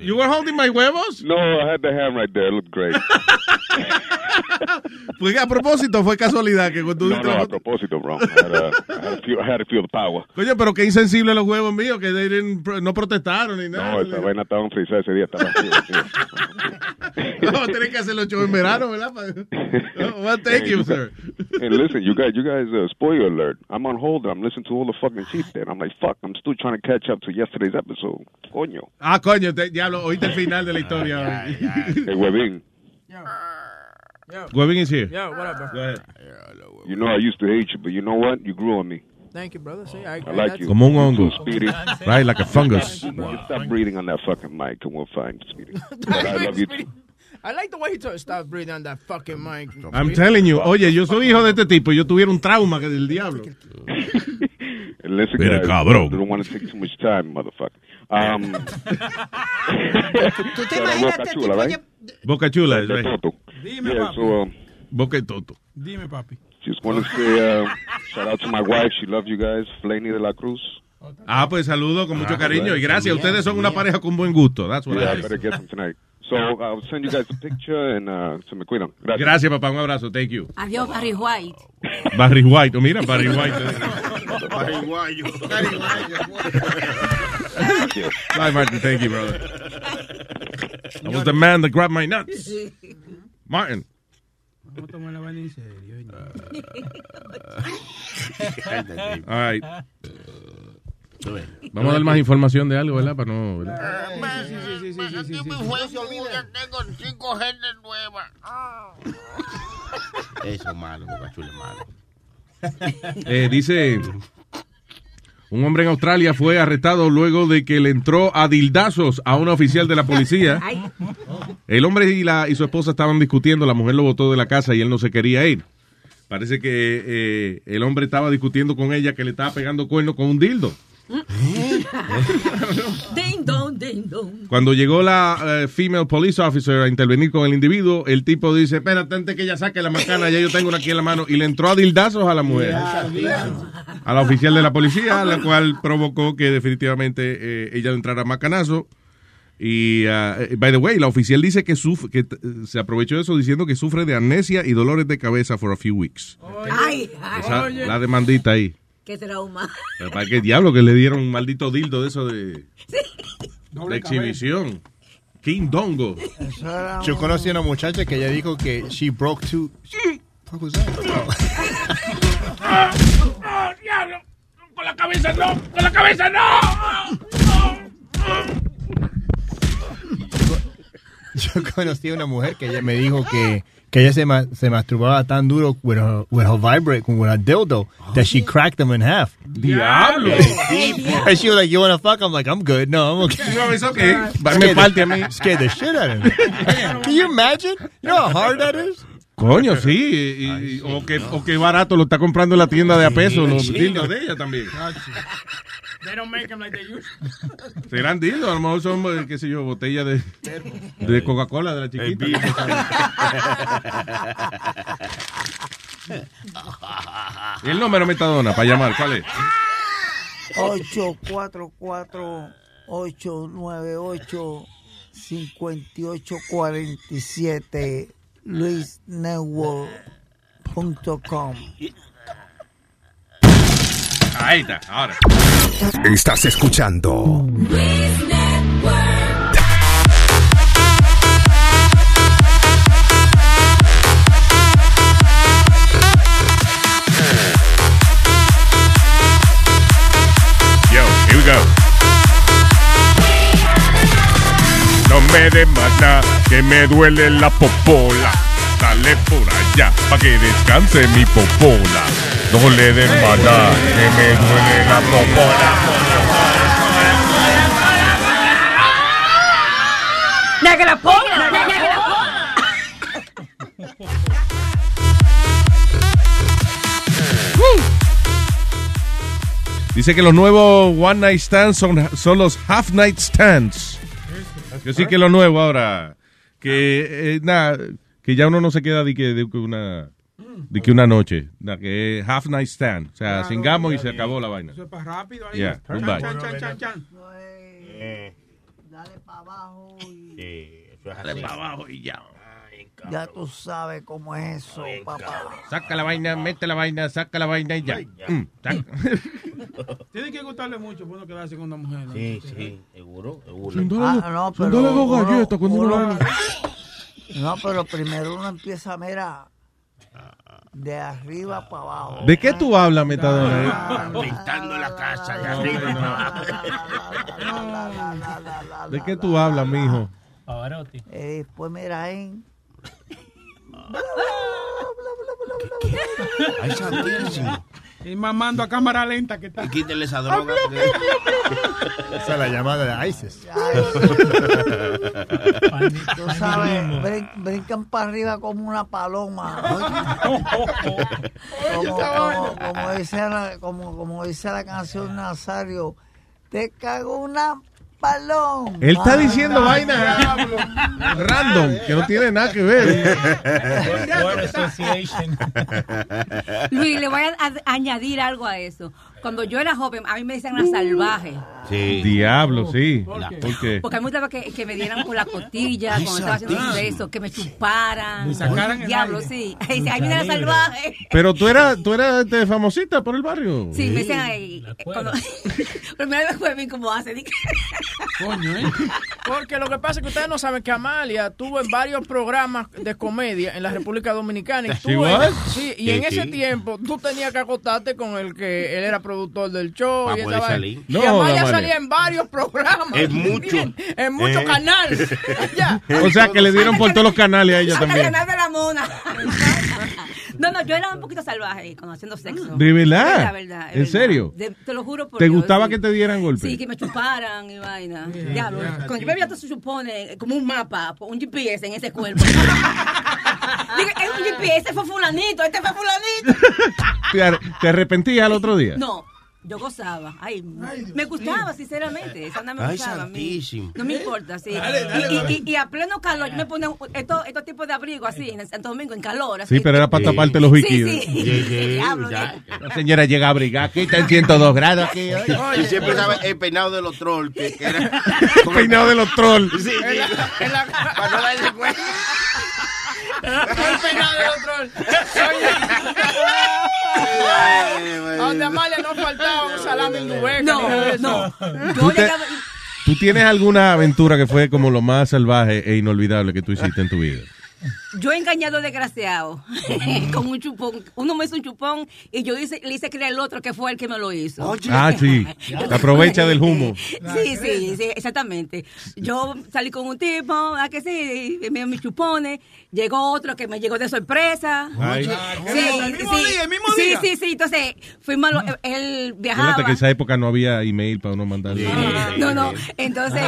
You were holding my huevos? No, I had the hand right there. It looked great. ¿Fue a propósito fue casualidad que cuando tú No, no, a propósito, bro. I had, uh, I had to feel, I had to feel the power. Coño, pero qué insensible los huevos míos que they didn't no protestaron ni nada. No, esa vaina estaba en freezer ese día. Estaba así. No, tenés que hacer los shows en verano, ¿verdad? Oh, well, thank you, sir. And listen, you guys, you guys, uh, spoiler alert. I'm on hold I'm listening to all the fucking shit there. And I'm like, fuck, I'm still trying to catch up to yesterday's episode. Coño. Ah, coño, te, diablo, oíste el final de la historia. Hey, Webin, Webin is here. Yo, what up, bro? Go ahead. you know I used to hate you, but you know what? You grew on me. Thank you, brother. See, I, I like you. Como un hongo. Speedy. Right, like a fungus. Just stop breathing on that fucking mic and we'll find Speedy. But I love you too. I like the way he told stop breathing on that fucking mic. I'm telling you, oye, yo soy hijo de este tipo y yo tuviera un trauma que del diablo. Listen, Mira, guys, cabrón. Don't want to take too much time, motherfucker. Um, ¿Tú te Boca right? Boca chula, Boca right? Toto. Dime, Yeah, papi. so um, Boca y toto. Dime, papi. just want to say uh, shout out to my wife. She loves you guys, Flaney de la Cruz. Ah, pues saludo con mucho Ah, cariño y gracias. también, Ustedes son una pareja con buen gusto. That's what Yeah, I I better get them tonight. So I'll send you guys a picture and uh, se me cuidan. Gracias. Gracias, papá. Un abrazo. Thank you. Adiós, Barry White. Barry White. Oh, mira, Barry White. Bye, Martin. Thank you, brother. I was the man that grabbed my nuts. Martin. Vamos a tomar la vaina en serio. All right. Vamos a dar más información de algo, ¿verdad? Para no, ¿verdad? Sí, sí, sí, sí, sí, sí, sí. tengo cinco genes nuevas. Eso es malo, Boca Chula es malo. Eh, dice, un hombre en Australia fue arrestado luego de que le entró a dildazos a una oficial de la policía. El hombre y, la, y su esposa estaban discutiendo, la mujer lo botó de la casa y él no se quería ir. Parece que eh, el hombre estaba discutiendo con ella que le estaba pegando cuerno con un dildo. Ding dong, ding dong. Cuando llegó la eh, female police officer a intervenir con el individuo, el tipo dice, espérate antes que ella saque la macana, ya yo tengo una aquí en la mano, y le entró a dildazos a la mujer. A la oficial de la policía, la cual provocó que definitivamente eh, ella entrara a macanazo. Y, eh, by the way, la oficial dice que, suf- que eh, se aprovechó de eso diciendo que sufre de amnesia y dolores de cabeza for a few weeks. Ay, ay. Esa- la demandita ahí. Qué trauma. Pero ¿Para qué diablo que le dieron un maldito dildo de eso de, de exhibición? King Dongo. Yo conocí a una muchacha que ella dijo que she broke two. What was that? ¡Oh, diablo! ¡Con la cabeza no! ¡Con la cabeza no! Yo conocí a una mujer que ella me dijo que, que ella se, ma- se masturbaba tan duro with her, with her vibrate, with her dildo, that she cracked them in half. Diablo. And she was like, you wanna fuck? I'm like, I'm good. No, I'm okay. No, it's okay. The- parte a mí. Scared the shit out of me. Can you imagine? You know how hard that is? Coño, sí. y- y- o, que, o que barato lo está comprando en la tienda de a peso, los dildos de ella también. They don't make them like they used to. Serán dildos, a lo mejor son, eh, qué sé yo, botellas de, de Coca-Cola de la chiquita. ¿Y el número metadona para llamar? ¿Cuál es? 844-898-5847 luisnetwork.com Ahí está, ahora. Estás escuchando Yo, here we go. No me des más nada, que me duele la popola. Dale por allá, pa' que descanse mi popola. No le más nada, que me duele la popola. ¡Naga la. Dice que los nuevos One Night Stands son, son los Half Night Stands. Yo sí que lo nuevo ahora. Que, eh, nada, que ya uno no se queda de que, de que una de que una noche. Nah, que es Half Night Stand. O sea, cingamos y se acabó la vaina. Eso es para rápido ahí. Yeah, Chan, chan, chan, chan, chan. Dale para abajo y ya. abajo y ya. Ya tú sabes cómo es eso, papá. Saca la vaina, mete la vaina, saca la vaina y ya. Mm, saca. Tiene que gustarle mucho para uno quedarse con una mujer. ¿no? Sí, sí, seguro, seguro. Dos- Ah, no, pero dos uno- galletas cuando uno uno- va- No, pero primero uno empieza, mira, de arriba para abajo. ¿De qué tú hablas, Metadona? Pintando la casa de arriba y para abajo. ¿De qué tú hablas, mijo? Pavarotti. Eh, pues mira, ¿eh? Ay, santísimo. Y mamando a cámara lenta que está. Y quítale esa droga. Esa es la llamada de ISIS. Tú sabes, brin- brincan para arriba como una paloma. como, como, como dice la, como, como dice la canción Nazario, te cago una paloma. Él está diciendo vaina random, que no tiene nada que ver. Luis, le voy a, a- añadir algo a eso. Cuando yo era joven, a mí me decían la salvaje. Sí. Diablo, sí. ¿Por ¿Por qué? Porque a mí me gustaba que, que me dieran con la costilla, cuando estaba haciendo un beso, que me chuparan. Me sacaran el Diablo, aire. sí. Ahí viene la salvaje. Pero tú eras, tú eras este, famosita por el barrio. Sí, me decían ahí. Cuando, primera vez fue bien como hace. Coño, ¿eh? Porque lo que pasa es que ustedes no saben que Amalia tuvo en varios programas de comedia en la República Dominicana. Y, tú ¿Sí, y en ese tiempo tú tenías que acostarte con el que él era productor del show. Pa' y poder salir. Y No, Amalia Amalia. salía en varios programas. Es mucho. En, en muchos Eh. canales. O sea, que le dieron por todos los canales a ella Hasta también. ganar de la mona. No, no, yo era un poquito salvaje cuando haciendo sexo. ¿De verdad? La verdad, ¿En verdad. serio? De- te lo juro por ¿Te Dios, gustaba sí. que te dieran golpes? Sí, que me chuparan y vaina. Diablo, cuando yo me veía, se supone como un mapa, un GPS en ese cuerpo. Digo, es un GPS, este fue fulanito, este fue fulanito. ¿Te, ar- te arrepentías al otro día? No, yo gozaba. Ay, me gustaba, sinceramente. Esa no me Ay, gustaba a mí. santísimo. No me importa, sí. Dale, dale, y, y- dale. y- y a pleno calor, yo me ponía un- estos, estos tipos de abrigo así, en Santo Domingo, en calor. Así. Sí, pero era para Sí. taparte los Sí, biquis. sí. Sí, sí, Diablo, ya. La señora llega a abrigar. Aquí está en 102 grados. Aquí, Y siempre estaba el peinado de los trolls. Que, que era Peinado de los trolls. Sí, sí. Para no darse cuenta. El peinado del otro. Donde Amalia no faltaba un salami en. No, no. ¿Tú, te- tú tienes alguna aventura que fue como lo más salvaje e inolvidable que tú hiciste en tu vida? Yo he engañado desgraciado con un chupón. Uno me hizo un chupón y yo hice, le hice creer al otro que fue el que me lo hizo. Ah, sí. Te aprovecha del humo. Sí, sí, sí, exactamente. Yo salí con un tipo, a que sí, y me dio mis chupones. Llegó otro que me llegó de sorpresa. Ay. Sí, El mismo sí, día, el mismo sí, día. sí, sí. Entonces, fuimos, a lo- él viajaba. Fíjate que en esa época no había email para uno mandar. No, no. Entonces,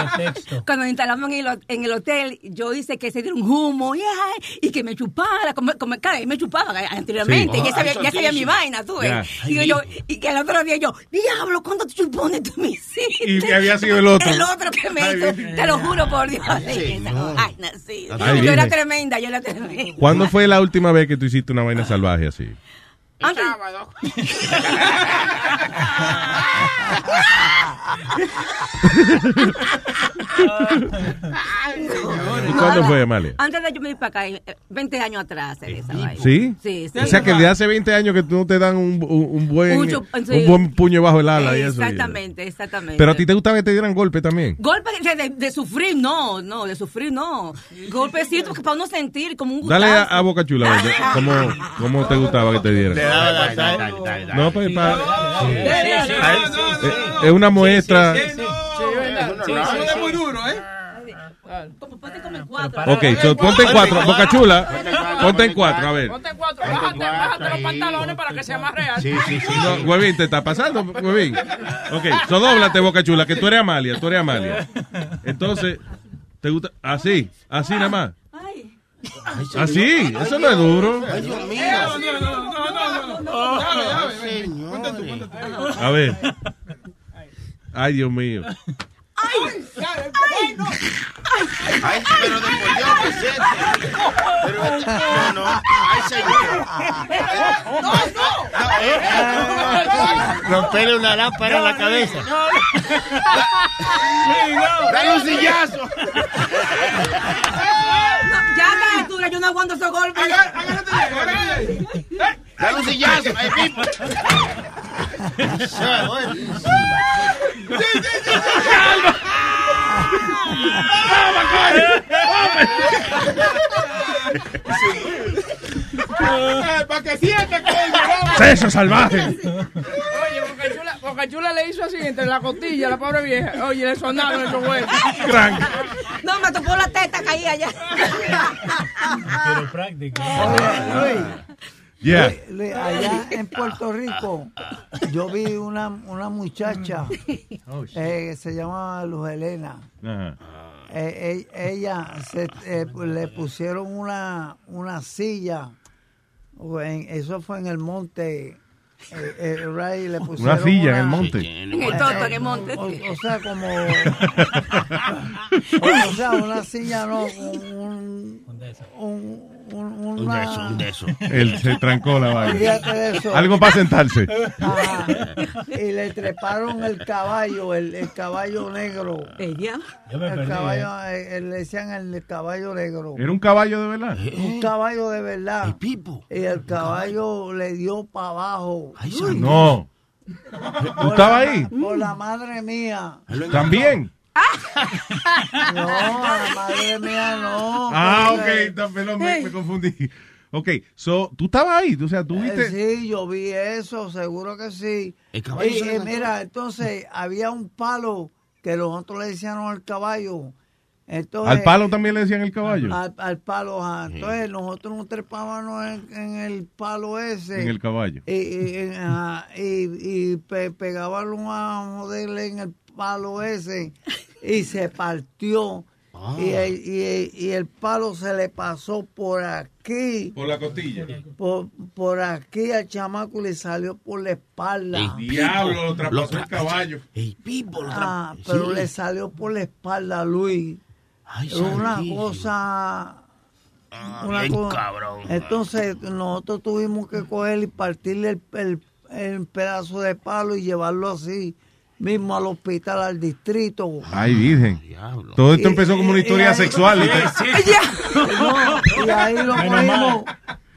cuando nos instalamos en el, en el hotel, yo hice que se diera un humo y, ay, y que me chupara, como, como claro, él me chupaba anteriormente. Sí. ya, sabía, Ay, ya sabía mi vaina, tú ves. Digo yo, y que el otro día yo, diablo, ¿cuántos chupones tú me hiciste? Y que había sido el otro. El otro que me hizo, te lo juro por Dios. Sí, Esa no. vaina, sí. Ay, yo era tremenda, yo era tremenda. ¿Cuándo fue la última vez que tú hiciste una vaina salvaje así? Antes- ¿Y cuándo fue, Amalia? Antes de yo venir para acá, eh, 20 años atrás, esa. ¿Sí? Sí, sí. O sea que de hace 20 años que tú no te dan un, un- un buen, Un chup- sí. un buen puño bajo el ala y eso. Exactamente, exactamente. Pero a ti te gustaba que te dieran golpe también. Golpe de, de- de sufrir, no, no, de sufrir, no. Golpecito que para uno sentir como un gustazo. Dale a, a Boca Chula, ¿cómo, ¿cómo te gustaba que te dieran? Dale, dale, dale. No, pues para... Sí, sí, sí, sí, sí. Es una muestra. Sí, Es muy duro, ¿eh? Como ponte como en cuatro. Ok, so, ponte en cuatro. Boca Chula, ponte en cuatro, a ver. Ponte en cuatro, bájate, bájate los pantalones para que sea más real. Sí, sí, sí. No, Huevín, ¿te está pasando, Huevín? Ok, so dóblate, Boca Chula, que tú eres Amalia, tú eres Amalia. Entonces, ¿te gusta? Así, así nada más. Así, eso no es duro. Ay, Dios mío. No, no, no, no. A ver. Ay, Dios mío. Ay, pero de por Dios, ¿qué es esto? Pero, no, no. Ay, señor. Romperle una lámpara en la cabeza. Dale un sillazo. No, ya a esta altura yo no aguanto esos golpes. Dale un sillazo, Pipo. Para que sienta que ¡Sexo salvaje! Oye, Bocachula, Bocachula le hizo así entre la costilla a la pobre vieja. Oye, le sonaron esos huevos. No, me tocó la teta caí allá. Pero práctico. Yeah. Allá en Puerto Rico, yo vi una, una muchacha Oh, eh, que se llama Luz Helena. Ajá. Eh, eh, ella se, eh, le pusieron una, una silla, en- eso fue en el monte. eh, eh, le pusieron silla en el monte. En el toto, en el monte. O, o sea, como. o, o sea, una silla, no. Un, un, un, Un una- de eso, un de eso. Él se trancó la vaina. Algo para sentarse. Y le treparon el caballo, el, el caballo negro. ¿Ella? Yo me El perdí, caballo, eh, le decían el caballo negro. ¿Era un caballo de verdad? Un caballo de verdad. Pipo. Y el caballo le dio para abajo. Uy, No. ¿Tú estabas ahí? Por la madre mía. ¿También? No, madre mía no. Ah, ok, perdón, me, me confundí. Ok, so, ¿tú estabas ahí? O sea, ¿tú Eh, viste? sí, yo vi eso, seguro que sí. El caballo eh, mira, entonces había un palo que nosotros le decían al caballo. Entonces, ¿Al palo también le decían el caballo? Al, al palo, ajá. Entonces nosotros nos trepábamos en, en el palo ese. En el caballo. Y, y, en- ajá, y, y pe- pegaban una joderle en el palo ese y se partió. Y, el, y, el- y el palo se le pasó por aquí, Por la costilla. por, por aquí al chamaco y le salió por la espalda. Diablo, lo traspasó el caballo. El Pipo lo Ah, pero Sí. le salió por la espalda, Luis. Ay, una cosa. una bien cosa- cabrón. Entonces, nosotros tuvimos que coger y partirle el, el- el pedazo de palo y llevarlo así mismo al hospital, al distrito. Ay, virgen. Todo esto Y- empezó como una historia y ahí- sexual. y te- No, y ahí lo cogimos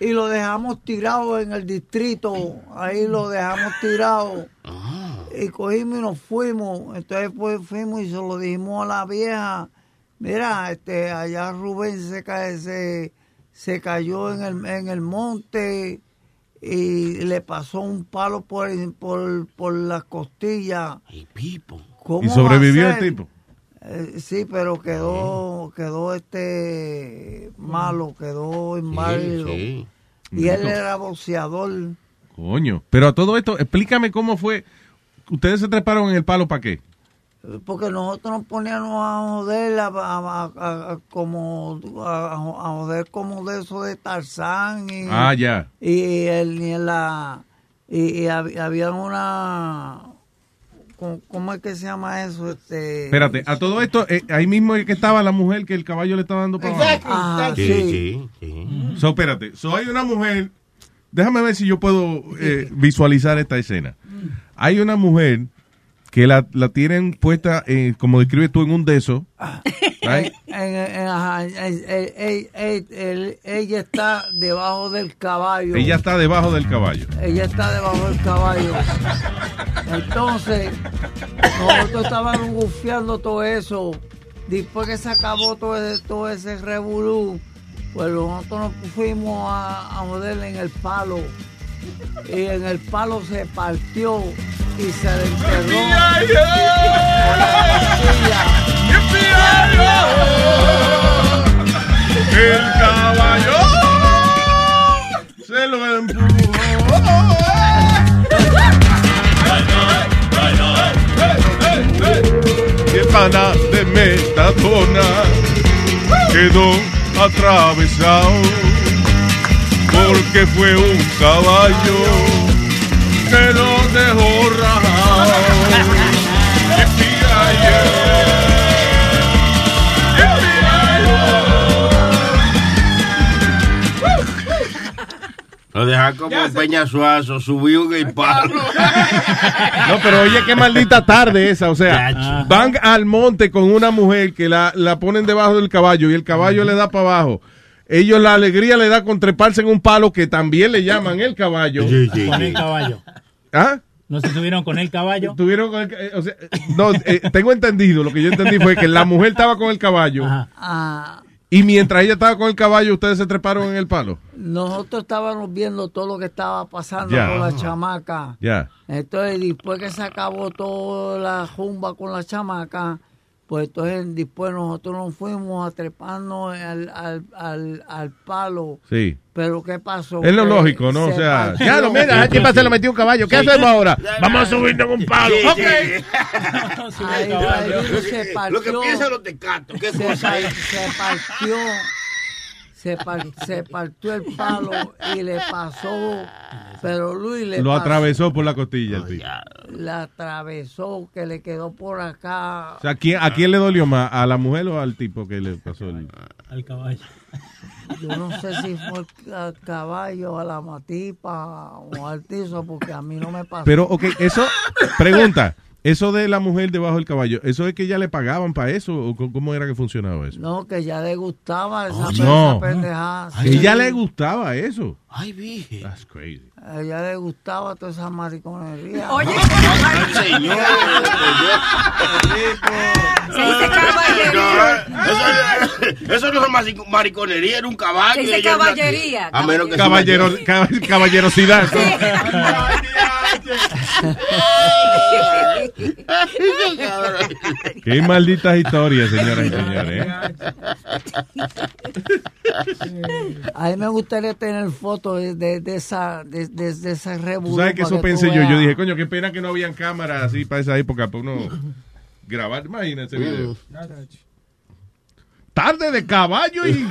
y lo dejamos tirado en el distrito. Ahí lo dejamos tirado. Y cogimos y nos fuimos. Entonces pues fuimos y se lo dijimos a la vieja. Mira, este, allá Rubén se, cae, se, se cayó en el, en el monte y le pasó un palo por, por, por las costillas. El Pipo. ¿Cómo ¿Y sobrevivió el tipo? Eh, sí, pero quedó, quedó este malo, quedó inválido. sí. Y él era boxeador. Coño. Pero a todo esto, explícame cómo fue. Ustedes se treparon en el palo para qué? Porque nosotros nos poníamos a joder, a, a- a- a- como, a, a joder como de eso de Tarzán. Y, Ah, ya. Y, el, y la, y, y hab- había una, ¿cómo, es que se llama eso? Este, Espérate, a todo esto, eh, ahí mismo es que estaba la mujer que el caballo le estaba dando para abajo. Ah, Sí, sí. sí, sí. So, espérate, so hay una mujer, déjame ver si yo puedo eh, visualizar esta escena. Hay una mujer que la, la tienen puesta, eh, como describes tú, en un deso. right? Ella está debajo del caballo. Ella está debajo del caballo. Ella está debajo del caballo. Entonces, nosotros estábamos gufiando todo eso. Después que se acabó todo ese, todo ese revolú, pues nosotros nos fuimos a, a en el palo. Y en el palo se partió y se le enterró. El caballo se lo empujó. El pana de Metadona quedó atravesado porque fue un caballo que lo dejó rajado. Lo de dejar como Peña Suazo, subió en el palo. No, pero oye, qué maldita tarde esa. O sea, van al monte con una mujer que la, la ponen debajo del caballo y el caballo le da para abajo. Ellos la alegría le da con treparse en un palo que también le llaman el caballo. Con el caballo. ¿Ah? ¿No se estuvieron con el caballo? Tuvieron con el eh, o sea, no, eh, tengo entendido, lo que yo entendí fue que la mujer estaba con el caballo Ah, y mientras ella estaba con el caballo, ustedes se treparon en el palo. nosotros estábamos viendo todo lo que estaba pasando con la chamaca. Ya. Entonces, después que se acabó toda la jumba con la chamaca, pues entonces después nosotros nos fuimos a treparnos al, al, al, al palo. Sí. Pero ¿qué pasó? Es lo Que lógico, ¿no? O se sea, partió. ya lo mira, a tipa se le metió un caballo. ¿Qué hacemos ahora? Vamos a subirnos en un palo. Sí, ok. sí, Ahí, ahí se partió. Lo que piensan los tecatos, qué se, cosa par- es. se partió se, par- se partió el palo y le pasó pero Luis le Lo pasó- atravesó por la costilla el le atravesó que le quedó por acá O sea, ¿a quién, ¿a quién le dolió más? ¿A la mujer o al tipo que le pasó el...? Al caballo. yo no sé si fue al caballo a la matipa o al tizo porque a mí no me pasó Pero, ok, eso... Pregunta. Eso de la mujer debajo del caballo, ¿eso es que ya le pagaban para eso? ¿O cómo era que funcionaba eso? no que ya le gustaba esa, esa No. pendejada Que ella le gustaba eso. Ay, vije. That's crazy. a ella le gustaba toda esa mariconería Oye, señor. Se dice caballería. Eso, no es mariconería, era un caballo. Se dice caballería, A menos que Caballero, cab- caballerosidad. Qué malditas historias, señoras y señores. ¿eh? A mí me gustaría tener fotos de, de, de esa de, de, de revolú sabes que eso pensé yo. veas. Yo dije, coño, qué pena que no habían cámaras así para esa época, para uno grabar. Imagínate ese video. Tarde de caballo y.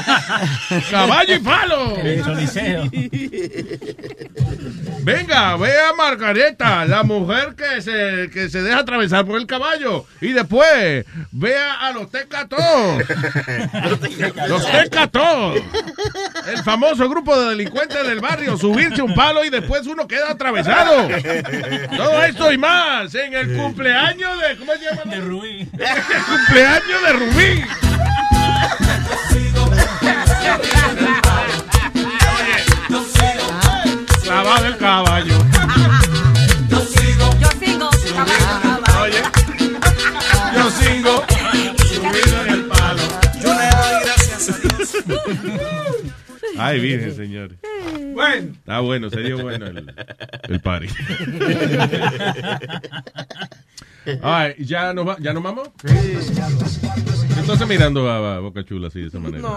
caballo y palo. Venga, ve a Margareta, la mujer que se, que se deja atravesar por el caballo. Y después, vea a los tecatós. los tecatós. El famoso grupo de delincuentes del barrio, subirse un palo y después uno queda atravesado. Todo esto y más en el cumpleaños de. ¿Cómo se llama? De Rubí. El cumpleaños de Rubí. Clavado el caballo. Yo sigo. Yo sigo. Caballo, Oye, yo sigo subido en el palo. Yo le doy gracias a Dios. Ay, virgen, señores. Bueno. Está bueno, sería bueno el, el party. Ay, ¿ya nos, va, ¿ya nos vamos? Entonces mirando a, a Boca Chula así de esa manera.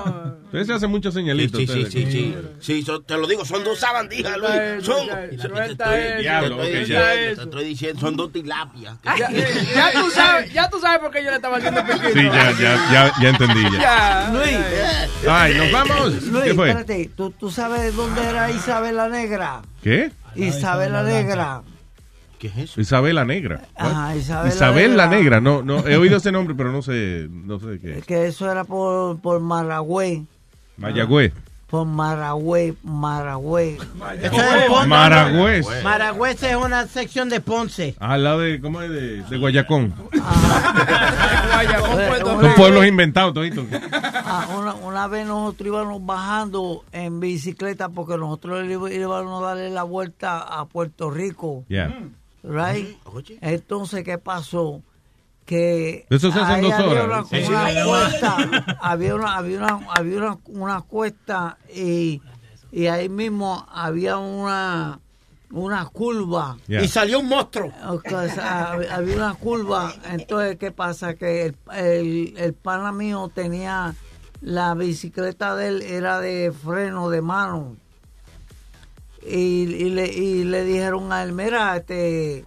Ustedes se hacen muchos señalitos. Sí, sí, ustedes sí, sí. Sí, te lo digo, son dos sabandijas, Luis. Son, estoy, diciendo, ya. te estoy diciendo, son dos tilapias. Ya, ya tú sabes, ya tú sabes por qué yo le estaba haciendo piquito. Sí, ya, ya, ya, ya entendí ya. Ya. Luis Ay, ¿nos vamos? Luis ¿Qué fue? espérate ¿tú, tú sabes dónde era Isabel la Negra ¿Qué? Isabel la Negra ¿Qué es eso? Isabel la Negra. Ajá, Isabel la Isabel la Negra. Negra. No, no, he oído ese nombre, pero no sé, no sé qué. es. que eso era por, por Maragüey Mayagüez. por Maragüey Maragüey es Ponce. Maragüez. Maragüez es una sección de Ponce. Al lado de, ¿cómo es? De, de Guayacón. Guayacón, Puerto Son Rico. pueblos inventados toditos. Ah, una, una vez nosotros íbamos bajando en bicicleta porque nosotros íbamos a darle la vuelta a Puerto Rico Ya. Right? entonces qué pasó que Eso se hace en ahí dos había horas. una, Sí. cuesta, había una había una había una, una cuesta y, y ahí mismo había una una curva. Y salió un monstruo. O sea, había una curva, entonces, ¿qué pasa? Que el, el, el pana mío tenía, la bicicleta de él era de freno de mano. Y, y le, y le dijeron a él, mira, este,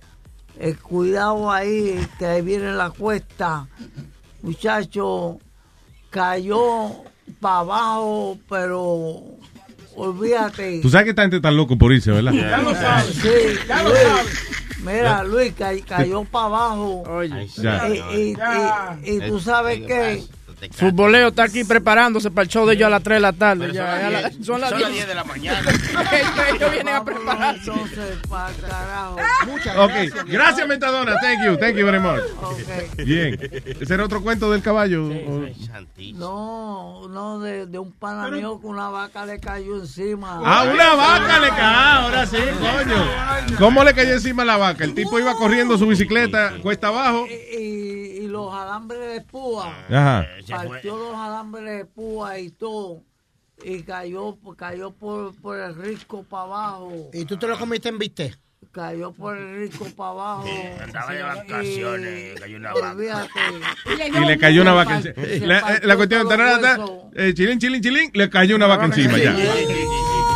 eh, cuidado ahí, que ahí viene la cuesta. Muchacho, cayó para abajo, pero olvídate. Tú sabes que esta gente está loco por irse, ¿verdad? Ya lo sabes. Sí, Ya lo sabes. Mira, Luis, ca- cayó para abajo. Ya. Y, y- y- y tú sabes que. Futboleo está aquí preparándose para el show de ellos a las 3 de la tarde. ya, son las la- 10. son las Son las 10 10 de la mañana. ellos vienen a prepararse. Entonces, para carajo. Ok, gracias, Metadona. Thank you, thank you very much. Bien. ¿Ese era otro cuento del caballo? O- No, no, de, de un pana mío que una vaca le cayó encima. Ah, una vaca le cayó. Ah, ahora sí, coño. ¿Cómo le cayó encima la vaca? El tipo iba corriendo su bicicleta cuesta abajo. Y, y los alambres de púa. Ajá. Partió los alambres de púa y todo. Y cayó, cayó por, por el risco para abajo. ¿Y tú te lo comiste en viste? Cayó por el risco para abajo. andaba de vacaciones, cayó una vaca. Olvídate. Y le cayó una vaca encima. La, eh, la cuestión de eh, chilín, chilín, chilín, le cayó una vaca encima ya.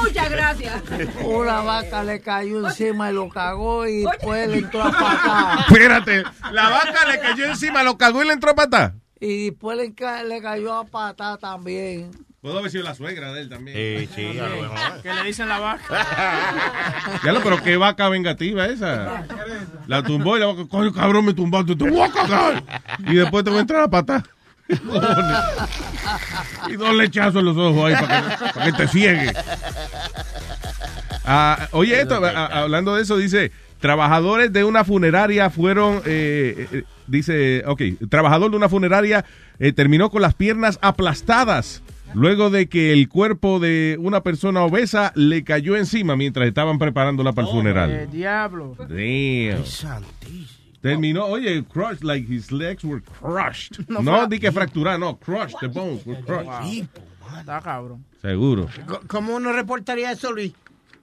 Muchas gracias. Una vaca le cayó encima y lo cagó y después le entró a patada. Espérate, la vaca le cayó encima, lo cagó y le entró a patar. Y después le, ca- le cayó a patada también. Pudo haber sido la suegra de él también. Sí, sí, a lo mejor. Que le dicen la vaca. Ya lo, pero qué vaca vengativa esa. La tumbó y la vaca, coño, cabrón, me tumbaste, te voy a cagar. Y después te voy a entrar a patar. Y dos lechazos en los ojos ahí para que, para que te ciegue. Ah, oye, esto, a- a- hablando de eso, dice, trabajadores de una funeraria fueron, eh, eh, dice, ok, trabajador de una funeraria eh, terminó con las piernas aplastadas luego de que el cuerpo de una persona obesa le cayó encima mientras estaban preparándola para el funeral. diablo. Damn. Terminó, oye, crushed, like his legs were crushed. No No, di que fracturar, no, crushed, the bones were crushed. Está cabrón. Seguro. ¿Cómo uno reportaría eso, Luis?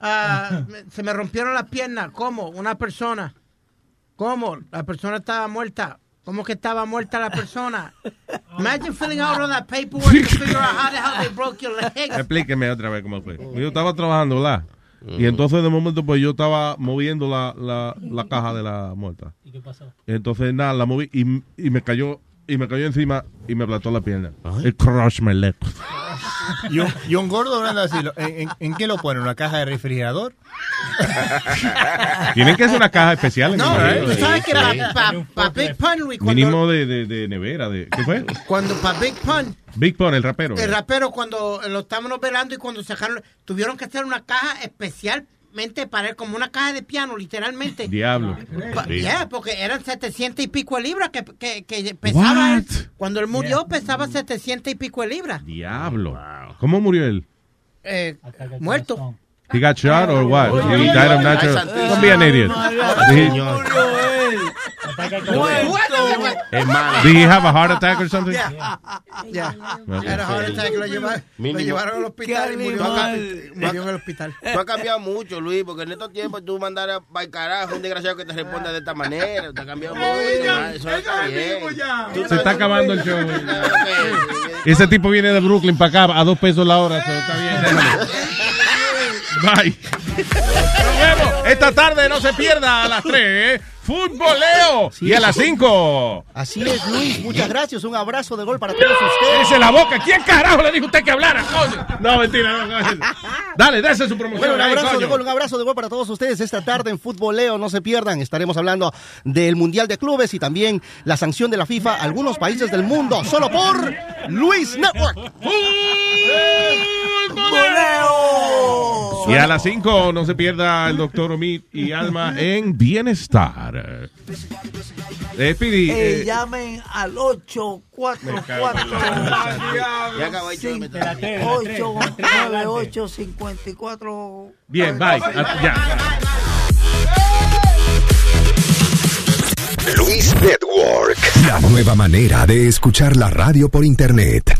Me- se me rompieron las piernas. ¿Cómo? Una persona. ¿Cómo? La persona estaba muerta. ¿Cómo que estaba muerta la persona? Imagine filling out all that paperwork to figure out how the hell they broke your leg. Explíqueme otra vez cómo fue. Yo estaba trabajando, ¿verdad? Y entonces de momento pues yo estaba moviendo la, la, la caja de la muerta. ¿Y qué pasó? Entonces nada, la moví y, y me cayó y me cayó encima y me aplastó la pierna. It crushed my leg. Y un, y un gordo hablando así, ¿en, en, en qué lo pone? ¿Una caja de refrigerador? Tienen que hacer una caja especial. en No, el tú sabes que para Big Pun, Luis, cuando, Mínimo de, de, de nevera. De, ¿Qué fue? cuando para Big Pun, Big Pun, el rapero. el rapero, cuando lo estábamos velando y cuando sacaron, tuvieron que hacer una caja especialmente para él, como una caja de piano, literalmente. Diablo. Sí. yeah, porque eran 700 y pico de libras que, que, que pesaba él. Cuando él murió pesaba 700 y pico de libras. Diablo. ¿Cómo murió él? Eh, muerto. He got shot or what? He died of natural. Don't be an idiot. Hermano. Did he have a heart attack or something? Ya. Okay. Era heart attack, lo llevaron, lo Mínimo. llevaron al hospital y murió, murió en el hospital. Tú has cambiado mucho, Luis, porque en estos tiempos tú mandar para el carajo un desgraciado que te responda de esta manera. Te ha cambiado mucho. Eso está bien. Se está acabando el show. Ese tipo viene de Brooklyn para acá a dos pesos la hora. está bien, déjalo. Bye. Nos vemos. Esta tarde no se pierda a las 3. ¿eh? Futboleo. y a las 5. Así es, Luis. Muchas gracias. Un abrazo de gol para todos ustedes. Ese la boca. ¿Quién carajo le dijo a usted que hablara, coño? No, mentira. No, no. Dale, dése su promoción. Bueno, un abrazo de gol, un abrazo de gol para todos ustedes esta tarde en Futboleo. No se pierdan. Estaremos hablando del Mundial de Clubes y también la sanción de la FIFA a algunos países del mundo. Solo por Luis Network. Y a las 5 no se pierda el doctor Omid y Alma en Bienestar. Speedy, Eh, eh, llamen al 844 Ya acabó el show, me está- 898-54 bien, bye. Ah, ya. Luis Network. La nueva manera de escuchar la radio por internet.